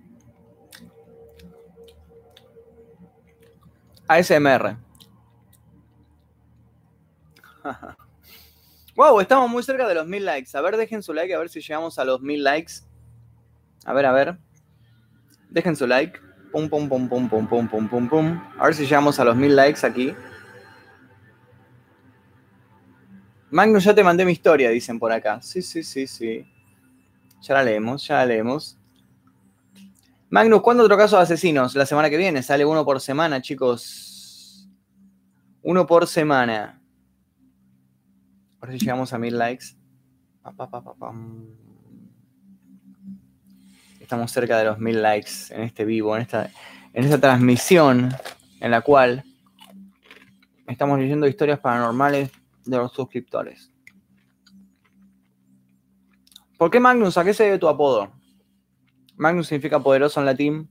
ASMR. wow, estamos muy cerca de los mil likes. A ver, dejen su like, a ver si llegamos a los mil likes. A ver, a ver. Dejen su like. Pum, pum, pum, pum, pum, pum, pum, pum, pum. A ver si llegamos a los mil likes aquí. Magnus, ya te mandé mi historia, dicen por acá. Sí, sí, sí, sí. Ya la leemos, ya la leemos. Magnus, ¿cuándo otro caso de asesinos? La semana que viene. Sale uno por semana, chicos. Uno por semana. A ver si llegamos a mil likes. Estamos cerca de los mil likes en este vivo, en esta, en esta transmisión en la cual estamos leyendo historias paranormales de los suscriptores. ¿Por qué Magnus? ¿A qué se debe tu apodo? Magnus significa poderoso en latín.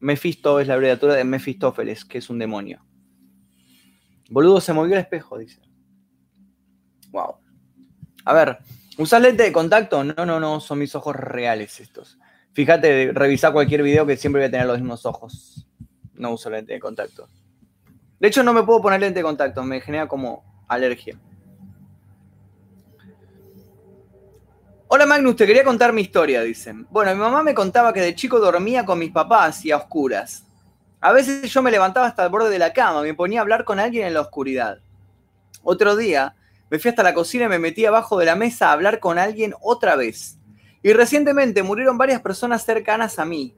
Mephisto es la abreviatura de Mefistófeles, que es un demonio. Boludo, se movió el espejo, dice. Wow. A ver, ¿usás lente de contacto? No, no, no, son mis ojos reales estos. Fíjate, revisa cualquier video que siempre voy a tener los mismos ojos. No uso lente de contacto. De hecho, no me puedo poner lente de contacto, me genera como alergia. Hola Magnus, te quería contar mi historia, dicen. Bueno, mi mamá me contaba que de chico dormía con mis papás y a oscuras. A veces yo me levantaba hasta el borde de la cama, me ponía a hablar con alguien en la oscuridad. Otro día me fui hasta la cocina y me metí abajo de la mesa a hablar con alguien otra vez. Y recientemente murieron varias personas cercanas a mí.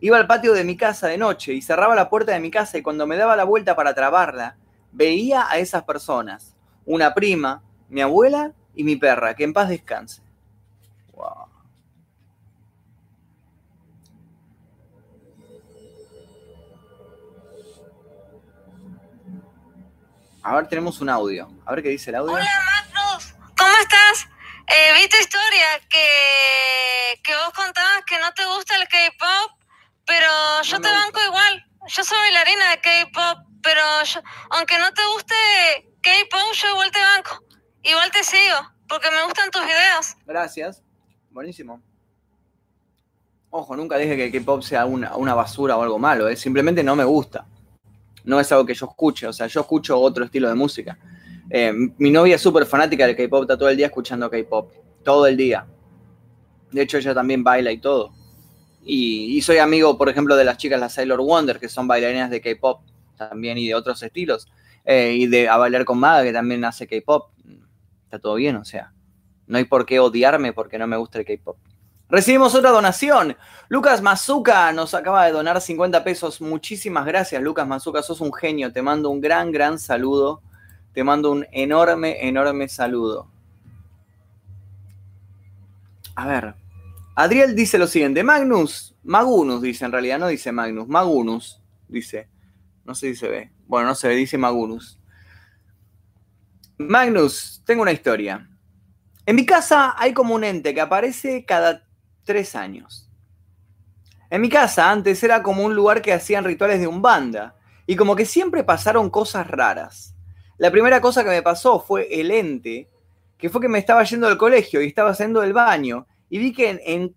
Iba al patio de mi casa de noche y cerraba la puerta de mi casa y cuando me daba la vuelta para trabarla, veía a esas personas. Una prima, mi abuela y mi perra, que en paz descanse. Wow. A ver, tenemos un audio. A ver qué dice el audio. Hola Magnus, ¿cómo estás? Eh, vi tu historia que, que vos contabas que no te gusta el K-pop, pero yo te banco igual. Yo soy bailarina de K-pop, pero yo- aunque no te guste K-pop, yo igual te banco. igual te sigo, porque me gustan tus videos. Gracias. Buenísimo. Ojo, nunca dije que el K-pop sea una, una basura o algo malo, ¿eh? simplemente no me gusta. No es algo que yo escuche, o sea, yo escucho otro estilo de música. Eh, mi novia es súper fanática del K-pop, está todo el día escuchando K-pop, todo el día. De hecho, ella también baila y todo. Y, soy amigo, por ejemplo, de las chicas, las Sailor Wonder, que son bailarinas de K-pop también y de otros estilos. Eh, y de a bailar con Maga, que también hace K-pop. Está todo bien, o sea. No hay por qué odiarme porque no me gusta el K-pop. Recibimos otra donación. Lucas Mazuca nos acaba de donar 50 pesos. Muchísimas gracias, Lucas Mazuca. Sos un genio. Te mando un gran, gran saludo. Te mando un enorme, enorme saludo. A ver. Adriel dice lo siguiente. Magnus, Magunus dice en realidad, no dice Magnus. Magunus dice. No sé si se ve. Bueno, no se ve, dice Magunus. Magnus, tengo una historia. En mi casa hay como un ente que aparece cada tres años. En mi casa antes era como un lugar que hacían rituales de umbanda y como que siempre pasaron cosas raras. La primera cosa que me pasó fue el ente, que fue que me estaba yendo al colegio y estaba haciendo el baño y vi que en, en,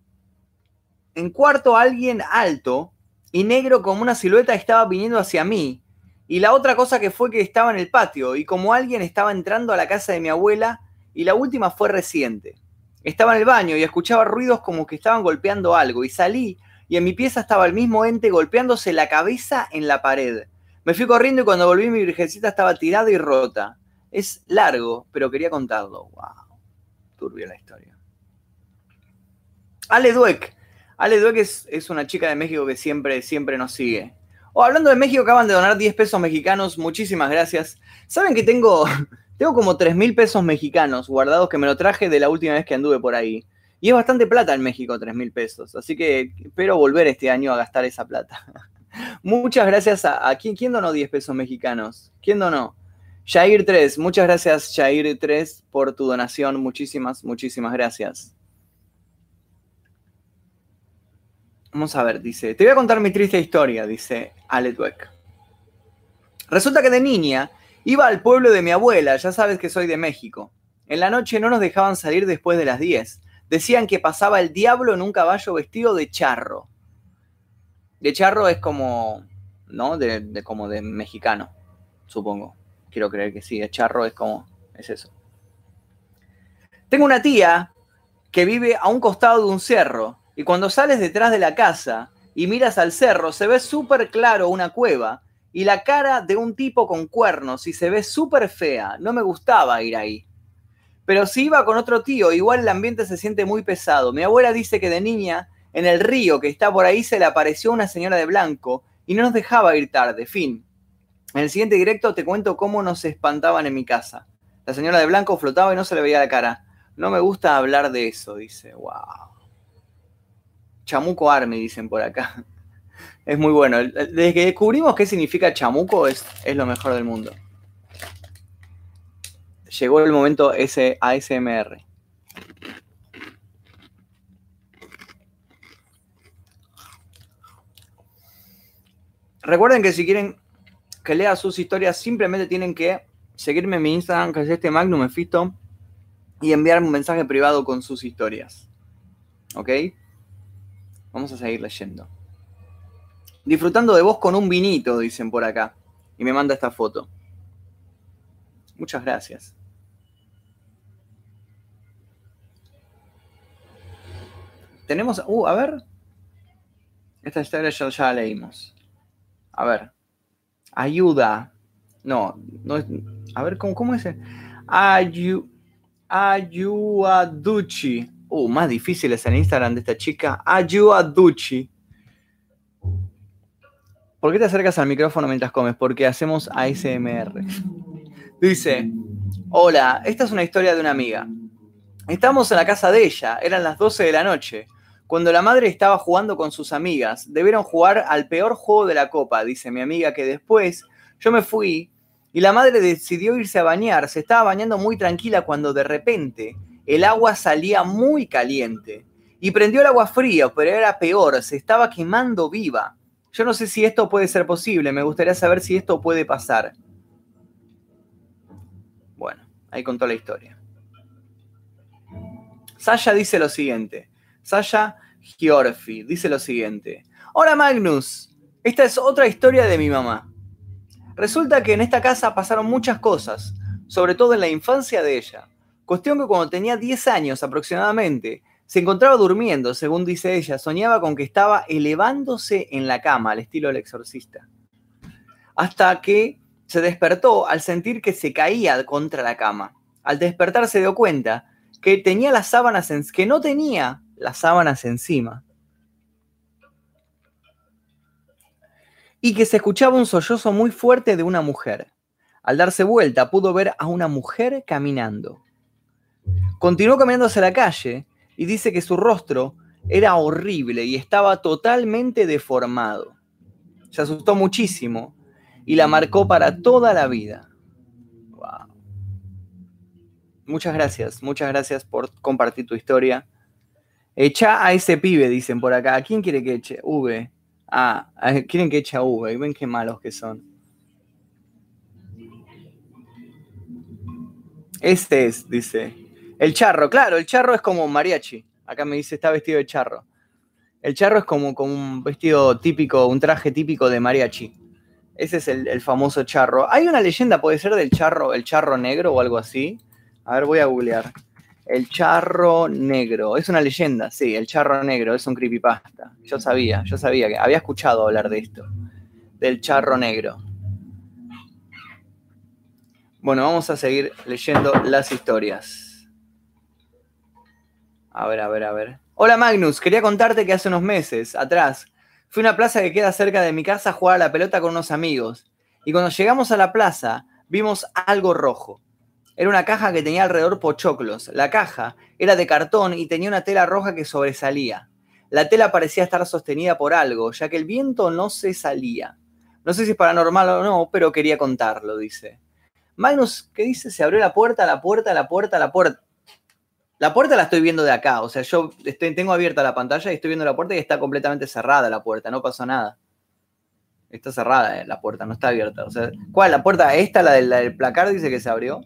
en cuarto alguien alto y negro como una silueta estaba viniendo hacia mí. Y la otra cosa que fue que estaba en el patio y como alguien estaba entrando a la casa de mi abuela y la última fue reciente. Estaba en el baño y escuchaba ruidos como que estaban golpeando algo y salí y en mi pieza estaba el mismo ente golpeándose la cabeza en la pared. Me fui corriendo y cuando volví mi virgencita estaba tirada y rota. Es largo, pero quería contarlo. Wow. Turbia la historia. Ale Dueck. Ale Dueck es, es, una chica de México que siempre, siempre nos sigue. Oh, hablando de México, acaban de donar 10 pesos mexicanos. Muchísimas gracias. ¿Saben que tengo, tengo como 3 mil pesos mexicanos guardados que me lo traje de la última vez que anduve por ahí? Y es bastante plata en México, 3 mil pesos. Así que espero volver este año a gastar esa plata. muchas gracias a, ¿quién, ¿quién, donó 10 pesos mexicanos? ¿Quién donó? Jair 3, muchas gracias Jair 3 por tu donación. Muchísimas, muchísimas gracias. Vamos a ver, dice, te voy a contar mi triste historia, dice Ale Dweck. Resulta que de niña iba al pueblo de mi abuela, ya sabes que soy de México. En la noche no nos dejaban salir después de las 10. Decían que pasaba el diablo en un caballo vestido de charro. De charro es como, ¿no? De, como de mexicano, supongo. Quiero creer que sí, de charro es como, es eso. Tengo una tía que vive a un costado de un cerro y cuando sales detrás de la casa y miras al cerro, se ve súper claro una cueva y la cara de un tipo con cuernos y se ve súper fea. No me gustaba ir ahí. Pero si iba con otro tío, igual el ambiente se siente muy pesado. Mi abuela dice que de niña, en el río que está por ahí, se le apareció una señora de blanco y no nos dejaba ir tarde. Fin. En el siguiente directo te cuento cómo nos espantaban en mi casa. La señora de blanco flotaba y no se le veía la cara. No me gusta hablar de eso, dice. Wow. Chamuco Army, dicen por acá. Es muy bueno. Desde que descubrimos qué significa chamuco, es, es lo mejor del mundo. Llegó el momento ese ASMR. Recuerden que si quieren que lea sus historias, simplemente tienen que seguirme en mi Instagram, que es este Magnum Mephisto, y enviarme un mensaje privado con sus historias. ¿Ok? Vamos a seguir leyendo. Disfrutando de vos con un vinito, dicen por acá. Y me manda esta foto. Muchas gracias. Tenemos. Uh, a ver. Esta historia ya, la leímos. A ver. Ayuda. No, no es. A ver, ¿cómo, cómo es? Ayu, ayuaduchi. Uh, más difícil es el Instagram de esta chica. Ayuaduchi. ¿Por qué te acercas al micrófono mientras comes? Porque hacemos ASMR. Dice, hola, esta es una historia de una amiga. Estamos en la casa de ella, eran las 12 de la noche. Cuando la madre estaba jugando con sus amigas, debieron jugar al peor juego de la copa, dice mi amiga, que después yo me fui y la madre decidió irse a bañar. Se estaba bañando muy tranquila cuando de repente el agua salía muy caliente y prendió el agua fría, pero era peor, se estaba quemando viva. Yo no sé si esto puede ser posible, me gustaría saber si esto puede pasar. Bueno, Ahí contó la historia. Sasha dice lo siguiente. Sasha Giorfi dice lo siguiente. Hola Magnus, esta es otra historia de mi mamá. Resulta que en esta casa pasaron muchas cosas, sobre todo en la infancia de ella. Cuestión que cuando tenía 10 años aproximadamente, se encontraba durmiendo, según dice ella, soñaba con que estaba elevándose en la cama, al estilo del exorcista. Hasta que se despertó al sentir que se caía contra la cama. Al despertar se dio cuenta que tenía las sábanas en, que no tenía las sábanas encima. Y que se escuchaba un sollozo muy fuerte de una mujer. Al darse vuelta pudo ver a una mujer caminando. Continuó caminando hacia la calle y dice que su rostro era horrible y estaba totalmente deformado. Se asustó muchísimo y la marcó para toda la vida. Muchas gracias, muchas gracias por compartir tu historia. Echa a ese pibe, dicen por acá. ¿A quién quiere que eche? V. Ah, quieren que eche a V. Ven qué malos que son. Este es, dice. El charro, claro, el charro es como mariachi. Acá me dice, está vestido de charro. El charro es como, como un vestido típico, un traje típico de mariachi. Ese es el, el, famoso charro. Hay una leyenda, puede ser del charro, el charro negro o algo así. A ver, voy a googlear. El charro negro. Es una leyenda, sí, el charro negro, es un creepypasta. Yo sabía, yo sabía que había escuchado hablar de esto. Del charro negro. Bueno, vamos a seguir leyendo las historias. A ver, a ver, a ver. Hola Magnus, quería contarte que hace unos meses atrás fui a una plaza que queda cerca de mi casa a jugar a la pelota con unos amigos. Y cuando llegamos a la plaza, vimos algo rojo. Era una caja que tenía alrededor pochoclos. La caja era de cartón y tenía una tela roja que sobresalía. La tela parecía estar sostenida por algo, ya que el viento no se salía. No sé si es paranormal o no, pero quería contarlo, dice. Magnus, ¿qué dice? Se abrió la puerta, la puerta, la puerta, la puerta. La puerta la estoy viendo de acá, o sea, yo estoy, tengo abierta la pantalla y estoy viendo la puerta y está completamente cerrada la puerta, no pasó nada. Está cerrada eh, la puerta, no está abierta. O sea, ¿cuál? ¿La puerta esta, la del, del placar, dice que se abrió?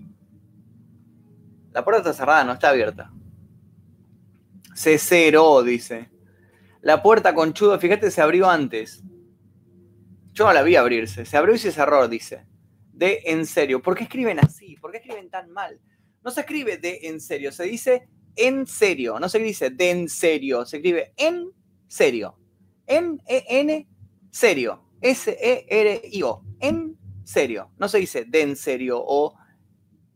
La puerta está cerrada, no está abierta. Se cerró, dice. La puerta conchudo, fíjate, se abrió antes. Yo no la vi abrirse. Se abrió y se cerró, dice de en serio. ¿Por qué escriben así? ¿Por qué escriben tan mal? No se escribe de en serio, se dice en serio. No se dice de en serio, se escribe en serio. En, E, N, serio. S-E-R-I-O. En serio. No se dice de en serio o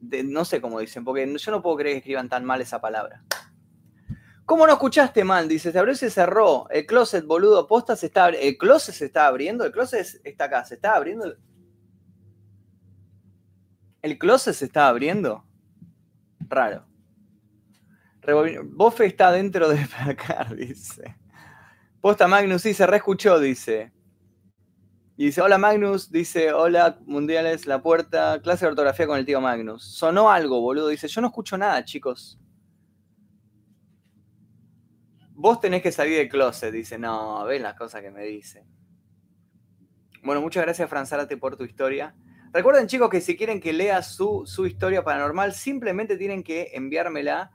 de, no sé cómo dicen, porque yo no puedo creer que escriban tan mal esa palabra. ¿Cómo no escuchaste mal? Dice, se abrió y se cerró. El closet, boludo, posta se está El closet se está abriendo. El closet está acá, se está abriendo. ¿El closet se está abriendo? Raro. Bofe está dentro del placar, dice. Posta Magnus, sí, se reescuchó, dice. Y dice, hola Magnus, dice, hola mundiales, la puerta, clase de ortografía con el tío Magnus. Sonó algo, boludo, dice, yo no escucho nada, chicos. Vos tenés que salir del closet, dice, no, ven las cosas que me dicen. Bueno, muchas gracias, Franzárate, por tu historia. Recuerden, chicos, que si quieren que lea su, su, historia paranormal, simplemente tienen que enviármela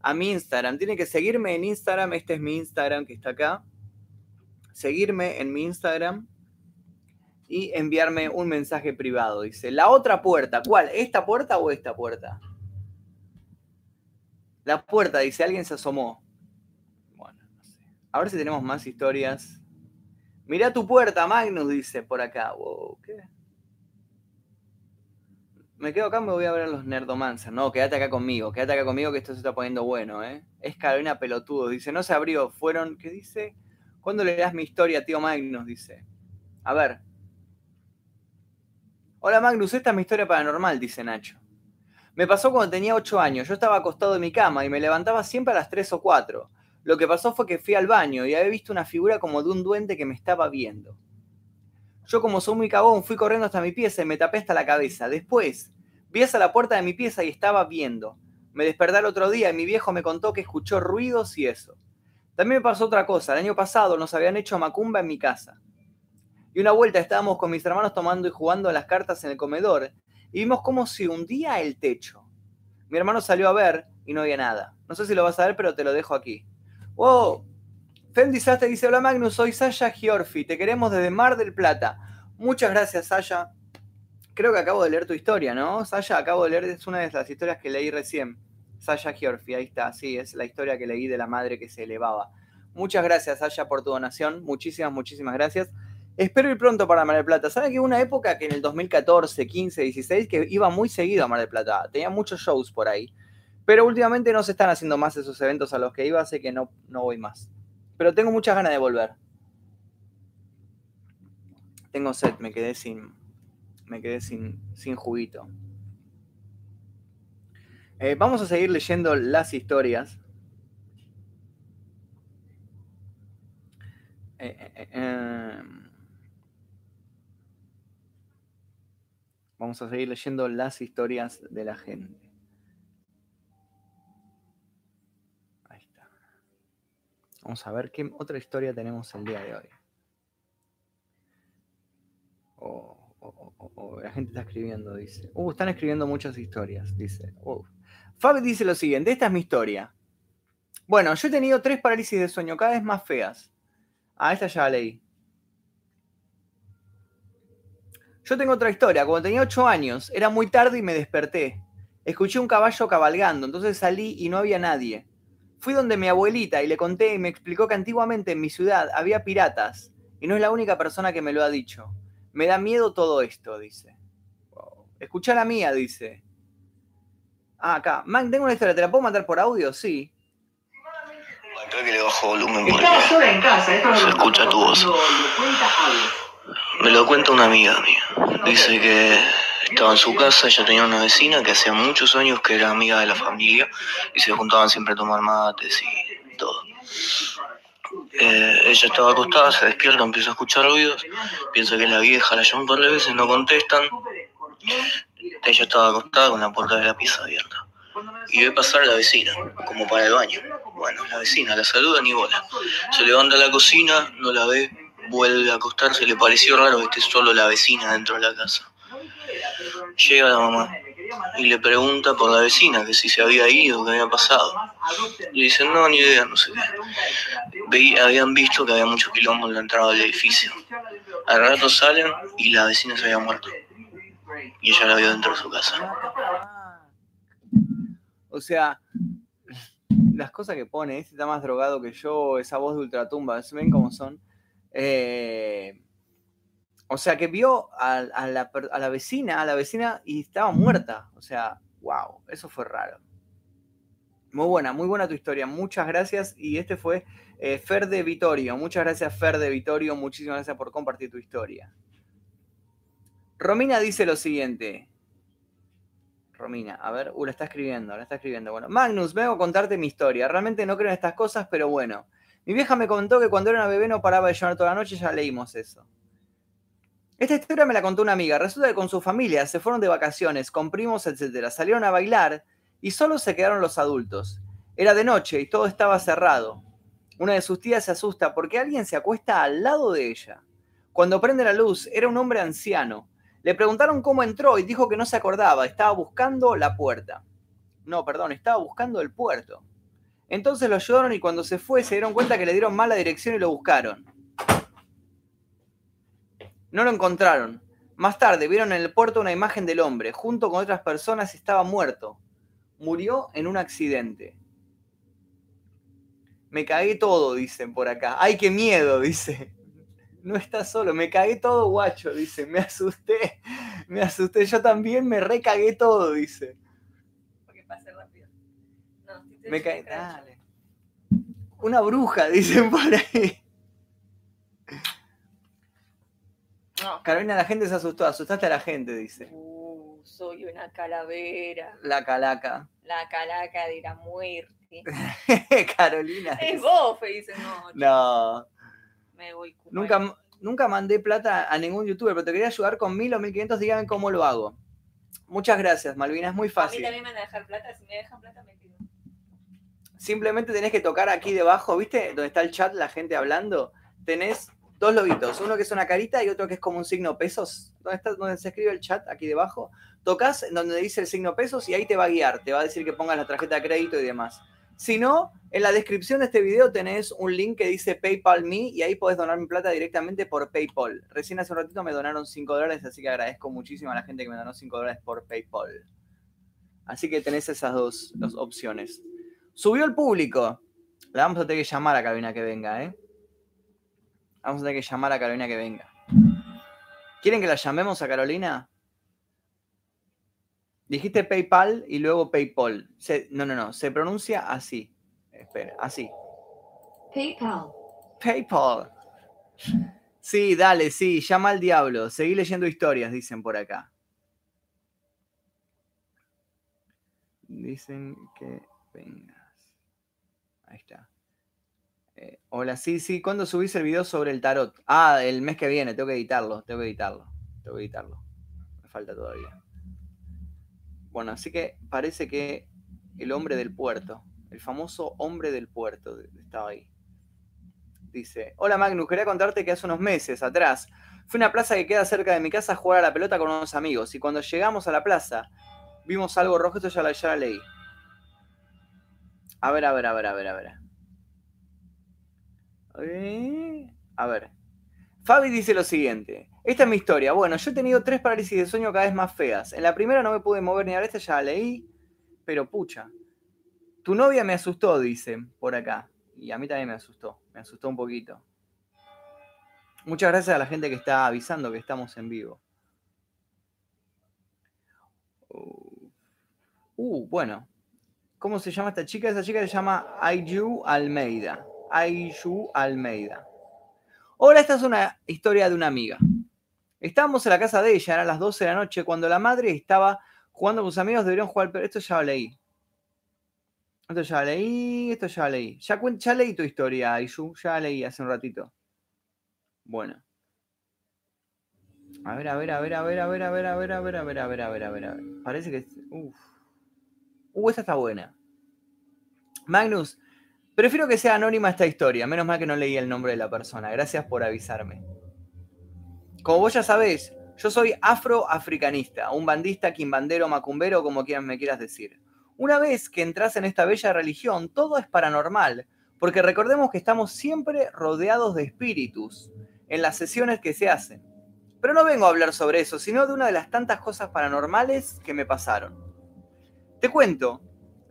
a mi Instagram. Tienen que seguirme en Instagram. Este es mi Instagram que está acá. Seguirme en mi Instagram y enviarme un mensaje privado. Dice, la otra puerta. ¿Cuál? ¿Esta puerta o esta puerta? La puerta, dice, alguien se asomó. Bueno, no sé. A ver si tenemos más historias. Mirá tu puerta, Magnus, dice por acá. Wow, ¿qué? Me quedo acá, me voy a ver a los Nerdomancers. No, quédate acá conmigo, quédate acá conmigo que esto se está poniendo bueno, ¿eh? Es Carolina Pelotudo, dice, no se abrió, fueron, ¿qué dice? ¿Cuándo le das mi historia, tío Magnus? Dice. A ver. Hola Magnus, esta es mi historia paranormal, dice Nacho. Me pasó cuando tenía 8 años, yo estaba acostado en mi cama y me levantaba siempre a las 3 o 4. Lo que pasó fue que fui al baño y había visto una figura como de un duende que me estaba viendo. Yo como soy muy cagón fui corriendo hasta mi pieza y me tapé hasta la cabeza. Después vi hasta la puerta de mi pieza y estaba viendo. Me desperté el otro día y mi viejo me contó que escuchó ruidos y eso. También me pasó otra cosa. El año pasado nos habían hecho macumba en mi casa. Y una vuelta estábamos con mis hermanos tomando y jugando las cartas en el comedor y vimos como se hundía el techo. Mi hermano salió a ver y no había nada. No sé si lo vas a ver, pero te lo dejo aquí. ¡Wow! Fendi Sastre dice, hola Magnus, soy Sasha Giorfi, te queremos desde Mar del Plata. Muchas gracias, Sasha. Creo que acabo de leer tu historia, ¿no? Sasha, acabo de leer, es una de las historias que leí recién. Sasha Giorfi, ahí está, sí, es la historia que leí de la madre que se elevaba. Muchas gracias, Sasha, por tu donación. Muchísimas, muchísimas gracias. Espero ir pronto para Mar del Plata. ¿Saben que hubo una época que en el 2014, 15, 16, que iba muy seguido a Mar del Plata? Tenía muchos shows por ahí. Pero últimamente no se están haciendo más esos eventos a los que iba, así que no, no voy más. Pero tengo muchas ganas de volver. Tengo sed, me quedé sin. Me quedé sin, sin juguito. Eh, vamos a seguir leyendo las historias. Eh, eh, em. vamos a seguir leyendo las historias de la gente. Ahí está. Vamos a ver qué otra historia tenemos el día de hoy. O, o- o- o la gente está escribiendo, dice. Uh, están escribiendo muchas historias, dice. Fabi dice lo siguiente, esta es mi historia. Bueno, yo he tenido tres parálisis de sueño, cada vez más feas. Ah, esta ya la leí. Yo tengo otra historia. Cuando tenía ocho años, era muy tarde y me desperté. Escuché un caballo cabalgando, entonces salí y no había nadie. Fui donde mi abuelita y le conté y me explicó que antiguamente en mi ciudad había piratas y no es la única persona que me lo ha dicho. Me da miedo todo esto, dice. Wow. Escuchá la mía, dice. Ah, acá. Man, tengo una historia, ¿te la puedo mandar por audio? Sí. Acá que le bajo volumen porque sola en casa, esto se lo- escucha tu voz. me lo cuenta una amiga mía. Dice que estaba en su casa, ella tenía una vecina que hacía muchos años que era amiga de la familia y se juntaban siempre a tomar mates y todo. Eh, ella estaba acostada, se despierta, empieza a escuchar ruidos, piensa que es la vieja, la llama un par de veces, no contestan. Ella estaba acostada con la puerta de la pieza abierta. Y ve pasar a la vecina, como para el baño. Bueno, la vecina la saluda ni bola. Se levanta a la cocina, no la ve, vuelve a acostarse, le pareció raro que esté solo la vecina dentro de la casa. Llega la mamá y le pregunta por la vecina, que si se había ido, qué había pasado. Le dicen, no, ni idea, no sé qué. Habían visto que había mucho quilombo en la entrada del edificio. Al rato salen y la vecina se había muerto. Y ella la vio dentro de su casa. O sea, las cosas que pone, este está más drogado que yo, esa voz de ultratumba, ¿se ven cómo son? Eh, o sea, que vio a, a la, per- a la vecina, a la vecina y estaba muerta. O sea, wow, eso fue raro. Muy buena, muy buena tu historia. Muchas gracias. Y este fue eh, Fer de Vitorio. Muchas gracias, Fer de Vitorio. Muchísimas gracias por compartir tu historia. Romina dice lo siguiente. Romina, a ver, uh, la está escribiendo, la está escribiendo. Bueno, Magnus, vengo a contarte mi historia. Realmente no creo en estas cosas, pero bueno. Mi vieja me contó que cuando era una bebé no paraba de llorar toda la noche, ya leímos eso. Esta historia me la contó una amiga. Resulta que con su familia se fueron de vacaciones, con primos, etc. Salieron a bailar y solo se quedaron los adultos. Era de noche y todo estaba cerrado. Una de sus tías se asusta porque alguien se acuesta al lado de ella. Cuando prende la luz, era un hombre anciano. Le preguntaron cómo entró y dijo que no se acordaba, estaba buscando la puerta. No, perdón, estaba buscando el puerto. Entonces lo ayudaron y cuando se fue se dieron cuenta que le dieron mala dirección y lo buscaron. No lo encontraron. Más tarde vieron en el puerto una imagen del hombre, junto con otras personas estaba muerto. Murió en un accidente. Me cagué todo, dicen por acá. ¡Ay, qué miedo! Dice. No está solo, me cagué todo, guacho, dice. Me asusté, me asusté. Yo también me recagué todo, dice. Porque pase rápido. No, si te Me creer. Dale. Una bruja, dicen por ahí. No. Carolina, la gente se asustó. Asustaste a la gente, dice. Uh, soy una calavera. La calaca. La calaca de la muerte. Carolina. es dice. vos, Fe, dice, no, No. me voy. Nunca, nunca mandé plata a ningún youtuber, pero te quería ayudar con mil o mil quinientos. Díganme cómo lo hago. Muchas gracias, Malvina. Es muy A mí fácil. también me van a dejar plata. Si me dejan plata, me tiro. Simplemente tenés que tocar aquí debajo, ¿viste? Donde está el chat, la gente hablando. Tenés Dos lobitos, uno que es una carita y otro que es como un signo pesos. ¿Dónde está? Donde se escribe el chat, aquí debajo. Tocas donde dice el signo pesos y ahí te va a guiar, te va a decir que pongas la tarjeta de crédito y demás. Si no, en la descripción de este video tenés un link que dice PayPal Me y ahí podés donar mi plata directamente por PayPal. Recién hace un ratito me donaron 5 dólares, así que agradezco muchísimo a la gente que me donó 5 dólares por PayPal. Así que tenés esas dos, opciones. Subió el público. La vamos a tener que llamar a Carolina que venga, ¿eh? Vamos a tener que llamar a Carolina que venga. ¿Quieren que la llamemos a Carolina? Dijiste PayPal y luego PayPal. Se- no, no, no. Se pronuncia así. Espera, así. PayPal. PayPal. Sí, dale, sí. Llama al diablo. Seguí leyendo historias, dicen por acá. Dicen que vengas. Ahí está. Eh, hola, sí, sí. ¿Cuándo subís el video sobre el tarot? Ah, el mes que viene. Tengo que editarlo. Tengo que editarlo. Tengo que editarlo. Me falta todavía. Bueno, así que parece que el hombre del puerto, el famoso hombre del puerto, estaba ahí. Dice, hola Magnus, quería contarte que hace unos meses atrás fui a una plaza que queda cerca de mi casa a jugar a la pelota con unos amigos y cuando llegamos a la plaza vimos algo rojo, esto ya la, ya la leí. A ver, a ver, a ver, a ver, a ver. A ver. Fabi dice lo siguiente. Esta es mi historia. Bueno, yo he tenido tres parálisis de sueño cada vez más feas. En la primera no me pude mover ni a esta, ya la leí. Pero pucha. Tu novia me asustó, dice por acá. Y a mí también me asustó. Me asustó un poquito. Muchas gracias a la gente que está avisando que estamos en vivo. Uh, bueno. ¿Cómo se llama esta chica? Esa chica se llama Ayu Almeida. Ayu Almeida. Ahora esta es una historia de una amiga. Estábamos en la casa de ella, eran las 12 de la noche, cuando la madre estaba jugando con sus amigos, deberían jugar, pero esto ya lo leí. Esto ya lo leí, esto ya lo leí. Ya, ya leí tu historia, Aishu, ya la leí hace un ratito. Bueno. A ver, a ver, a ver, a ver, a ver, a ver, a ver, a ver, a ver, a ver, a ver, a ver, a ver. Parece que... Uf. Uh, esta está buena. Magnus, prefiero que sea anónima esta historia. Menos mal que no leí el nombre de la persona. Gracias por avisarme. Como vos ya sabés, yo soy afroafricanista, un bandista, quimbandero, macumbero, como quieras me quieras decir. Una vez que entras en esta bella religión, todo es paranormal, porque recordemos que estamos siempre rodeados de espíritus en las sesiones que se hacen. Pero no vengo a hablar sobre eso, sino de una de las tantas cosas paranormales que me pasaron. Te cuento,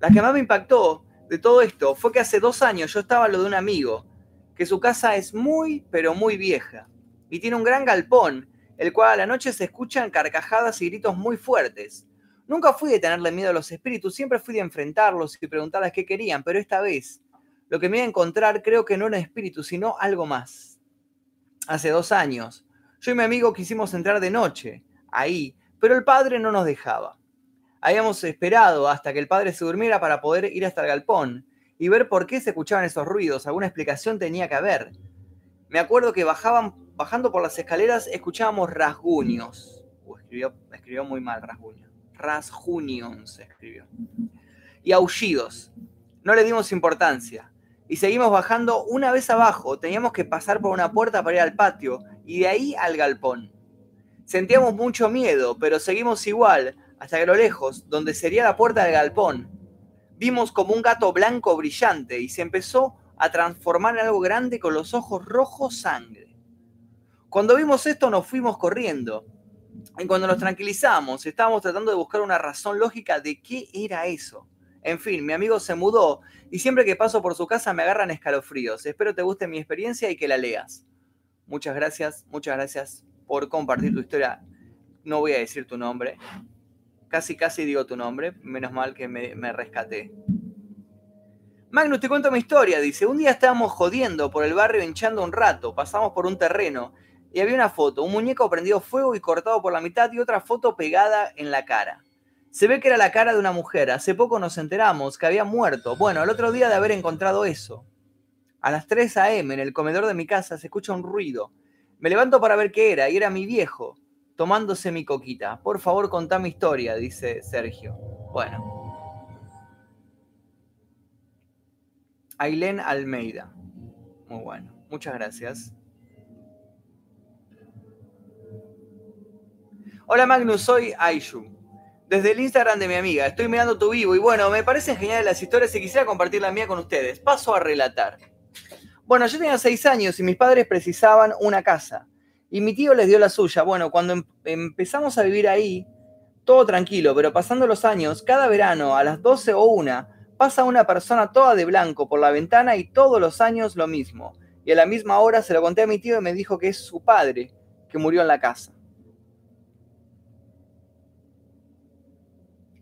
la que más me impactó de todo esto fue que hace dos años yo estaba lo de un amigo, que su casa es muy, pero muy vieja, y tiene un gran galpón, el cual a la noche se escuchan carcajadas y gritos muy fuertes. Nunca fui de tenerle miedo a los espíritus, siempre fui de enfrentarlos y preguntarles qué querían, pero esta vez lo que me iba a encontrar creo que no era espíritu, sino algo más. Hace dos años, yo y mi amigo quisimos entrar de noche, ahí, pero el padre no nos dejaba. Habíamos esperado hasta que el padre se durmiera para poder ir hasta el galpón y ver por qué se escuchaban esos ruidos. Alguna explicación tenía que haber. Me acuerdo que bajaban, bajando por las escaleras escuchábamos rasguños. Uh, escribió, escribió muy mal rasguño. Rasguños escribió. Y aullidos. No le dimos importancia. Y seguimos bajando. Una vez abajo teníamos que pasar por una puerta para ir al patio y de ahí al galpón. Sentíamos mucho miedo, pero seguimos igual hasta que a lo lejos, donde sería la puerta del galpón, vimos como un gato blanco brillante y se empezó a transformar en algo grande con los ojos rojos sangre. Cuando vimos esto nos fuimos corriendo. Y cuando nos tranquilizamos, estábamos tratando de buscar una razón lógica de qué era eso. En fin, mi amigo se mudó y siempre que paso por su casa me agarran escalofríos. Espero te guste mi experiencia y que la leas. Muchas gracias, muchas gracias por compartir tu historia. No voy a decir tu nombre. Casi, casi digo tu nombre. Menos mal que me, rescaté. Magnus, te cuento mi historia. Dice, un día estábamos jodiendo por el barrio hinchando un rato. Pasamos por un terreno y había una foto. Un muñeco prendido fuego y cortado por la mitad y otra foto pegada en la cara. Se ve que era la cara de una mujer. Hace poco nos enteramos que había muerto. Bueno, el otro día de haber encontrado eso. A las 3 a.m. en el comedor de mi casa se escucha un ruido. Me levanto para ver qué era y era mi viejo tomándose mi coquita. Por favor, contá mi historia, dice Sergio. Bueno. Ailén Almeida. Muy bueno. Muchas gracias. Hola Magnus, soy Aishu. Desde el Instagram de mi amiga, estoy mirando tu vivo y bueno, me parecen geniales las historias y quisiera compartir la mía con ustedes. Paso a relatar. Bueno, yo tenía seis años y mis padres precisaban una casa. Y mi tío les dio la suya. Bueno, cuando em- empezamos a vivir ahí, todo tranquilo, pero pasando los años, cada verano a las 12 o 1, pasa una persona toda de blanco por la ventana y todos los años lo mismo. Y a la misma hora se lo conté a mi tío y me dijo que es su padre que murió en la casa.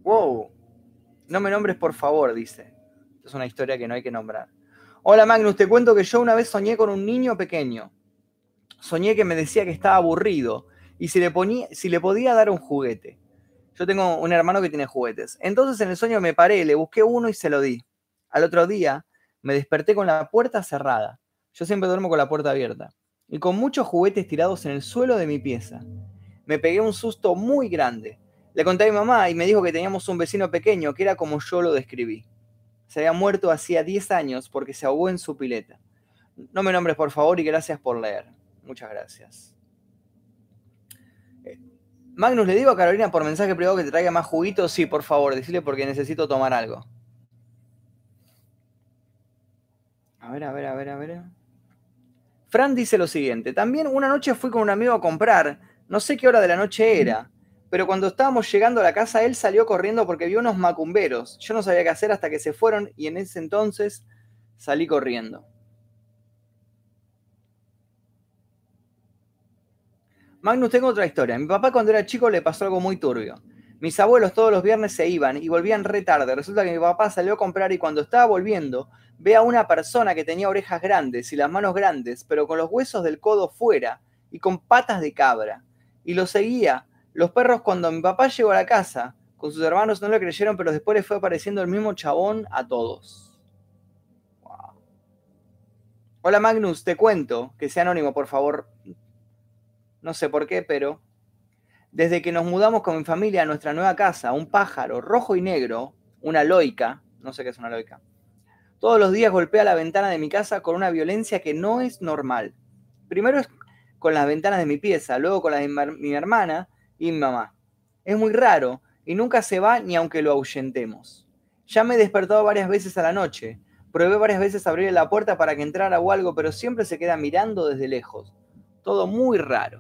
Wow. No me nombres por favor, dice. Es una historia que no hay que nombrar. Hola Magnus, te cuento que yo una vez soñé con un niño pequeño. Soñé que me decía que estaba aburrido y si le, ponía, si le podía dar un juguete. Yo tengo un hermano que tiene juguetes. Entonces en el sueño me paré, le busqué uno y se lo di. Al otro día me desperté con la puerta cerrada. Yo siempre duermo con la puerta abierta. Y con muchos juguetes tirados en el suelo de mi pieza. Me pegué un susto muy grande. Le conté a mi mamá y me dijo que teníamos un vecino pequeño que era como yo lo describí. Se había muerto hacía 10 años porque se ahogó en su pileta. No me nombres por favor y gracias por leer. Muchas gracias. Eh, Magnus, le digo a Carolina por mensaje privado que te traiga más juguitos. Sí, por favor, decirle porque necesito tomar algo. A ver, a ver, a ver, a ver. Fran dice lo siguiente. También una noche fui con un amigo a comprar. No sé qué hora de la noche era. Pero cuando estábamos llegando a la casa, él salió corriendo porque vio unos macumberos. Yo no sabía qué hacer hasta que se fueron y en ese entonces salí corriendo. Magnus, tengo otra historia. Mi papá cuando era chico le pasó algo muy turbio. Mis abuelos todos los viernes se iban y volvían re tarde. Resulta que mi papá salió a comprar y cuando estaba volviendo ve a una persona que tenía orejas grandes y las manos grandes, pero con los huesos del codo fuera y con patas de cabra. Y lo seguía. Los perros cuando mi papá llegó a la casa con sus hermanos no le creyeron, pero después le fue apareciendo el mismo chabón a todos. Wow. Hola Magnus, te cuento, que sea anónimo, por favor. No sé por qué, pero desde que nos mudamos con mi familia a nuestra nueva casa, un pájaro rojo y negro, una loica, no sé qué es una loica, todos los días golpea la ventana de mi casa con una violencia que no es normal. Primero es con las ventanas de mi pieza, luego con las de mi, hermana y mi mamá. Es muy raro y nunca se va ni aunque lo ahuyentemos. Ya me he despertado varias veces a la noche. Probé varias veces abrirle la puerta para que entrara o algo, pero siempre se queda mirando desde lejos. Todo muy raro.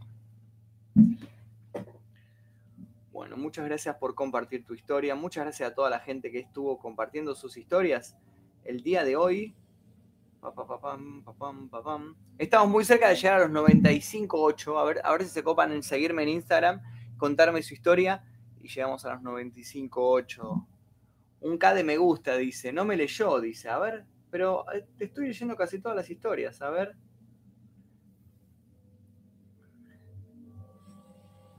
Muchas gracias por compartir tu historia. Muchas gracias a toda la gente que estuvo compartiendo sus historias el día de hoy. Estamos muy cerca de llegar a los 95.8. A ver, a ver si se copan en seguirme en Instagram, contarme su historia y llegamos a los 95.8. Un K de me gusta, dice. No me leyó, dice. A ver, pero eh, te estoy leyendo casi todas las historias. A ver.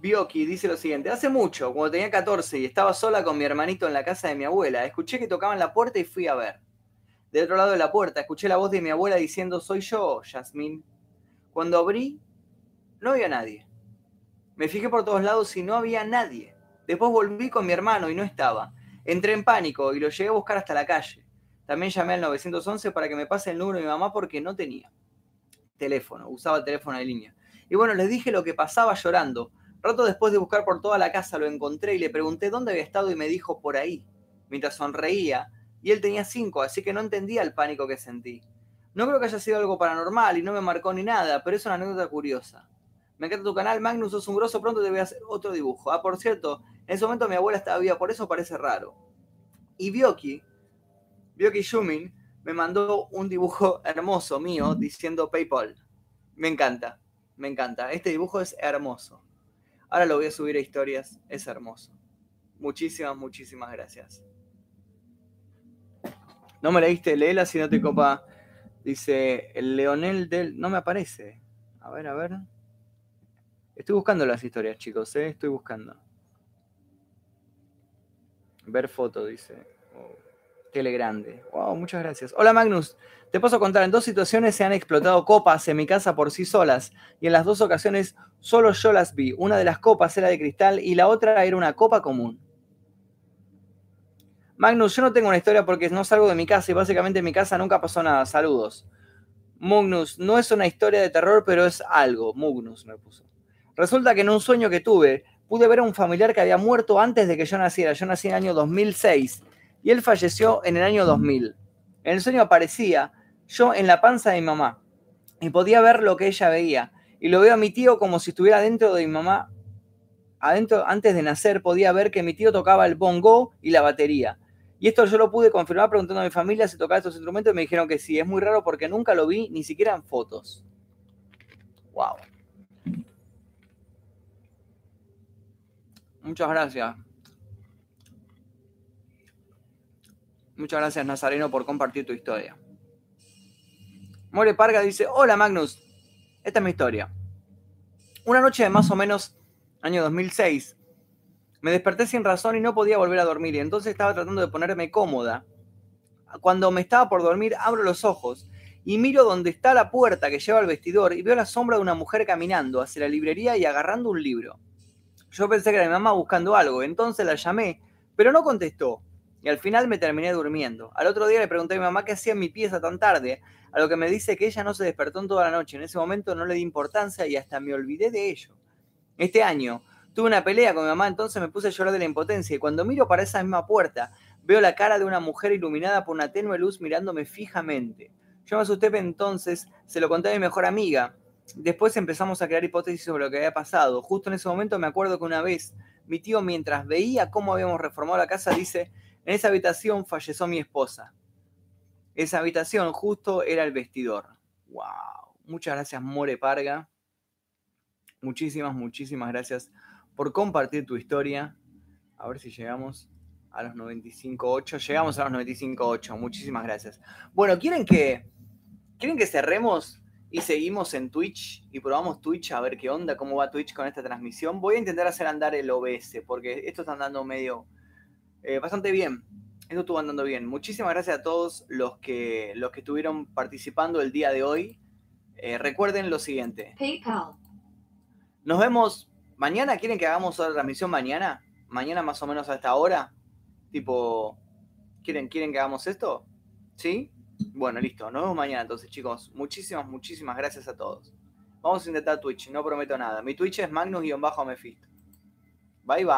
Bioki dice lo siguiente, hace mucho, cuando tenía 14 y estaba sola con mi hermanito en la casa de mi abuela, escuché que tocaban la puerta y fui a ver. Del otro lado de la puerta, escuché la voz de mi abuela diciendo, soy yo, Yasmín. Cuando abrí, no había nadie. Me fijé por todos lados y no había nadie. Después volví con mi hermano y no estaba. Entré en pánico y lo llegué a buscar hasta la calle. También llamé al 911 para que me pase el número de mi mamá porque no tenía teléfono, usaba teléfono de línea. Y bueno, les dije lo que pasaba llorando. Rato después de buscar por toda la casa lo encontré y le pregunté dónde había estado y me dijo por ahí, mientras sonreía, y él tenía cinco, así que no entendía el pánico que sentí. No creo que haya sido algo paranormal y no me marcó ni nada, pero es una anécdota curiosa. Me encanta tu canal, Magnus, sos un grosso, pronto te voy a hacer otro dibujo. Ah, por cierto, en ese momento mi abuela estaba viva, por eso parece raro. Y Bioki, Bioki Shumin, me mandó un dibujo hermoso mío diciendo PayPal. Me encanta, me encanta. Este dibujo es hermoso. Ahora lo voy a subir a historias. Es hermoso. Muchísimas, muchísimas gracias. No me leíste, léela si no te copa. Dice el Leonel del. No me aparece. A ver, a ver. Estoy buscando las historias, chicos, ¿eh? Estoy buscando. Ver foto, dice. Oh, tele grande. Wow, muchas gracias. Hola Magnus. Te paso a contar, en dos situaciones se han explotado copas en mi casa por sí solas y en las dos ocasiones solo yo las vi. Una de las copas era de cristal y la otra era una copa común. Magnus, yo no tengo una historia porque no salgo de mi casa y básicamente en mi casa nunca pasó nada. Saludos. Mugnus, no es una historia de terror, pero es algo. Mugnus me puso. Resulta que en un sueño que tuve, pude ver a un familiar que había muerto antes de que yo naciera. Yo nací en el año 2006 y él falleció en el año 2000. En el sueño aparecía yo en la panza de mi mamá y podía ver lo que ella veía. Y lo veo a mi tío como si estuviera dentro de mi mamá. Adentro, antes de nacer, podía ver que mi tío tocaba el bongo y la batería. Y esto yo lo pude confirmar preguntando a mi familia si tocaba estos instrumentos y me dijeron que sí. Es muy raro porque nunca lo vi, ni siquiera en fotos. Wow. Muchas gracias. Muchas gracias, Nazareno, por compartir tu historia. More Parga dice: Hola, Magnus. Esta es mi historia. Una noche de más o menos año 2006, me desperté sin razón y no podía volver a dormir. Y entonces estaba tratando de ponerme cómoda. Cuando me estaba por dormir, abro los ojos y miro donde está la puerta que lleva al vestidor y veo la sombra de una mujer caminando hacia la librería y agarrando un libro. Yo pensé que era mi mamá buscando algo, entonces la llamé, pero no contestó. Y al final me terminé durmiendo. Al otro día le pregunté a mi mamá qué hacía en mi pieza tan tarde, a lo que me dice que ella no se despertó en toda la noche. En ese momento no le di importancia y hasta me olvidé de ello. Este año tuve una pelea con mi mamá, entonces me puse a llorar de la impotencia y cuando miro para esa misma puerta, veo la cara de una mujer iluminada por una tenue luz mirándome fijamente. Yo me asusté entonces, se lo conté a mi mejor amiga, Después empezamos a crear hipótesis sobre lo que había pasado. Justo en ese momento me acuerdo que una vez mi tío, mientras veía cómo habíamos reformado la casa, dice, en esa habitación falleció mi esposa. Esa habitación justo era el vestidor. ¡Wow! Muchas gracias, More Parga. Muchísimas, muchísimas gracias por compartir tu historia. A ver si llegamos a los 95.8. Llegamos a los 95.8. Muchísimas gracias. Bueno, ¿quieren que, ¿quieren que cerremos y seguimos en Twitch y probamos Twitch a ver qué onda, cómo va Twitch con esta transmisión. Voy a intentar hacer andar el OBS porque esto está andando medio eh, bastante bien. Esto estuvo andando bien. Muchísimas gracias a todos los que, los que estuvieron participando el día de hoy. Eh, recuerden lo siguiente. PayPal. Nos vemos mañana. ¿Quieren que hagamos otra transmisión mañana? Mañana más o menos a esta hora. Tipo, ¿quieren, ¿quieren que hagamos esto? ¿Sí? Bueno, listo. Nos vemos mañana entonces, chicos. Muchísimas, muchísimas gracias a todos. Vamos a intentar Twitch, no prometo nada. Mi Twitch es Magnus-Mephisto. Bye bye.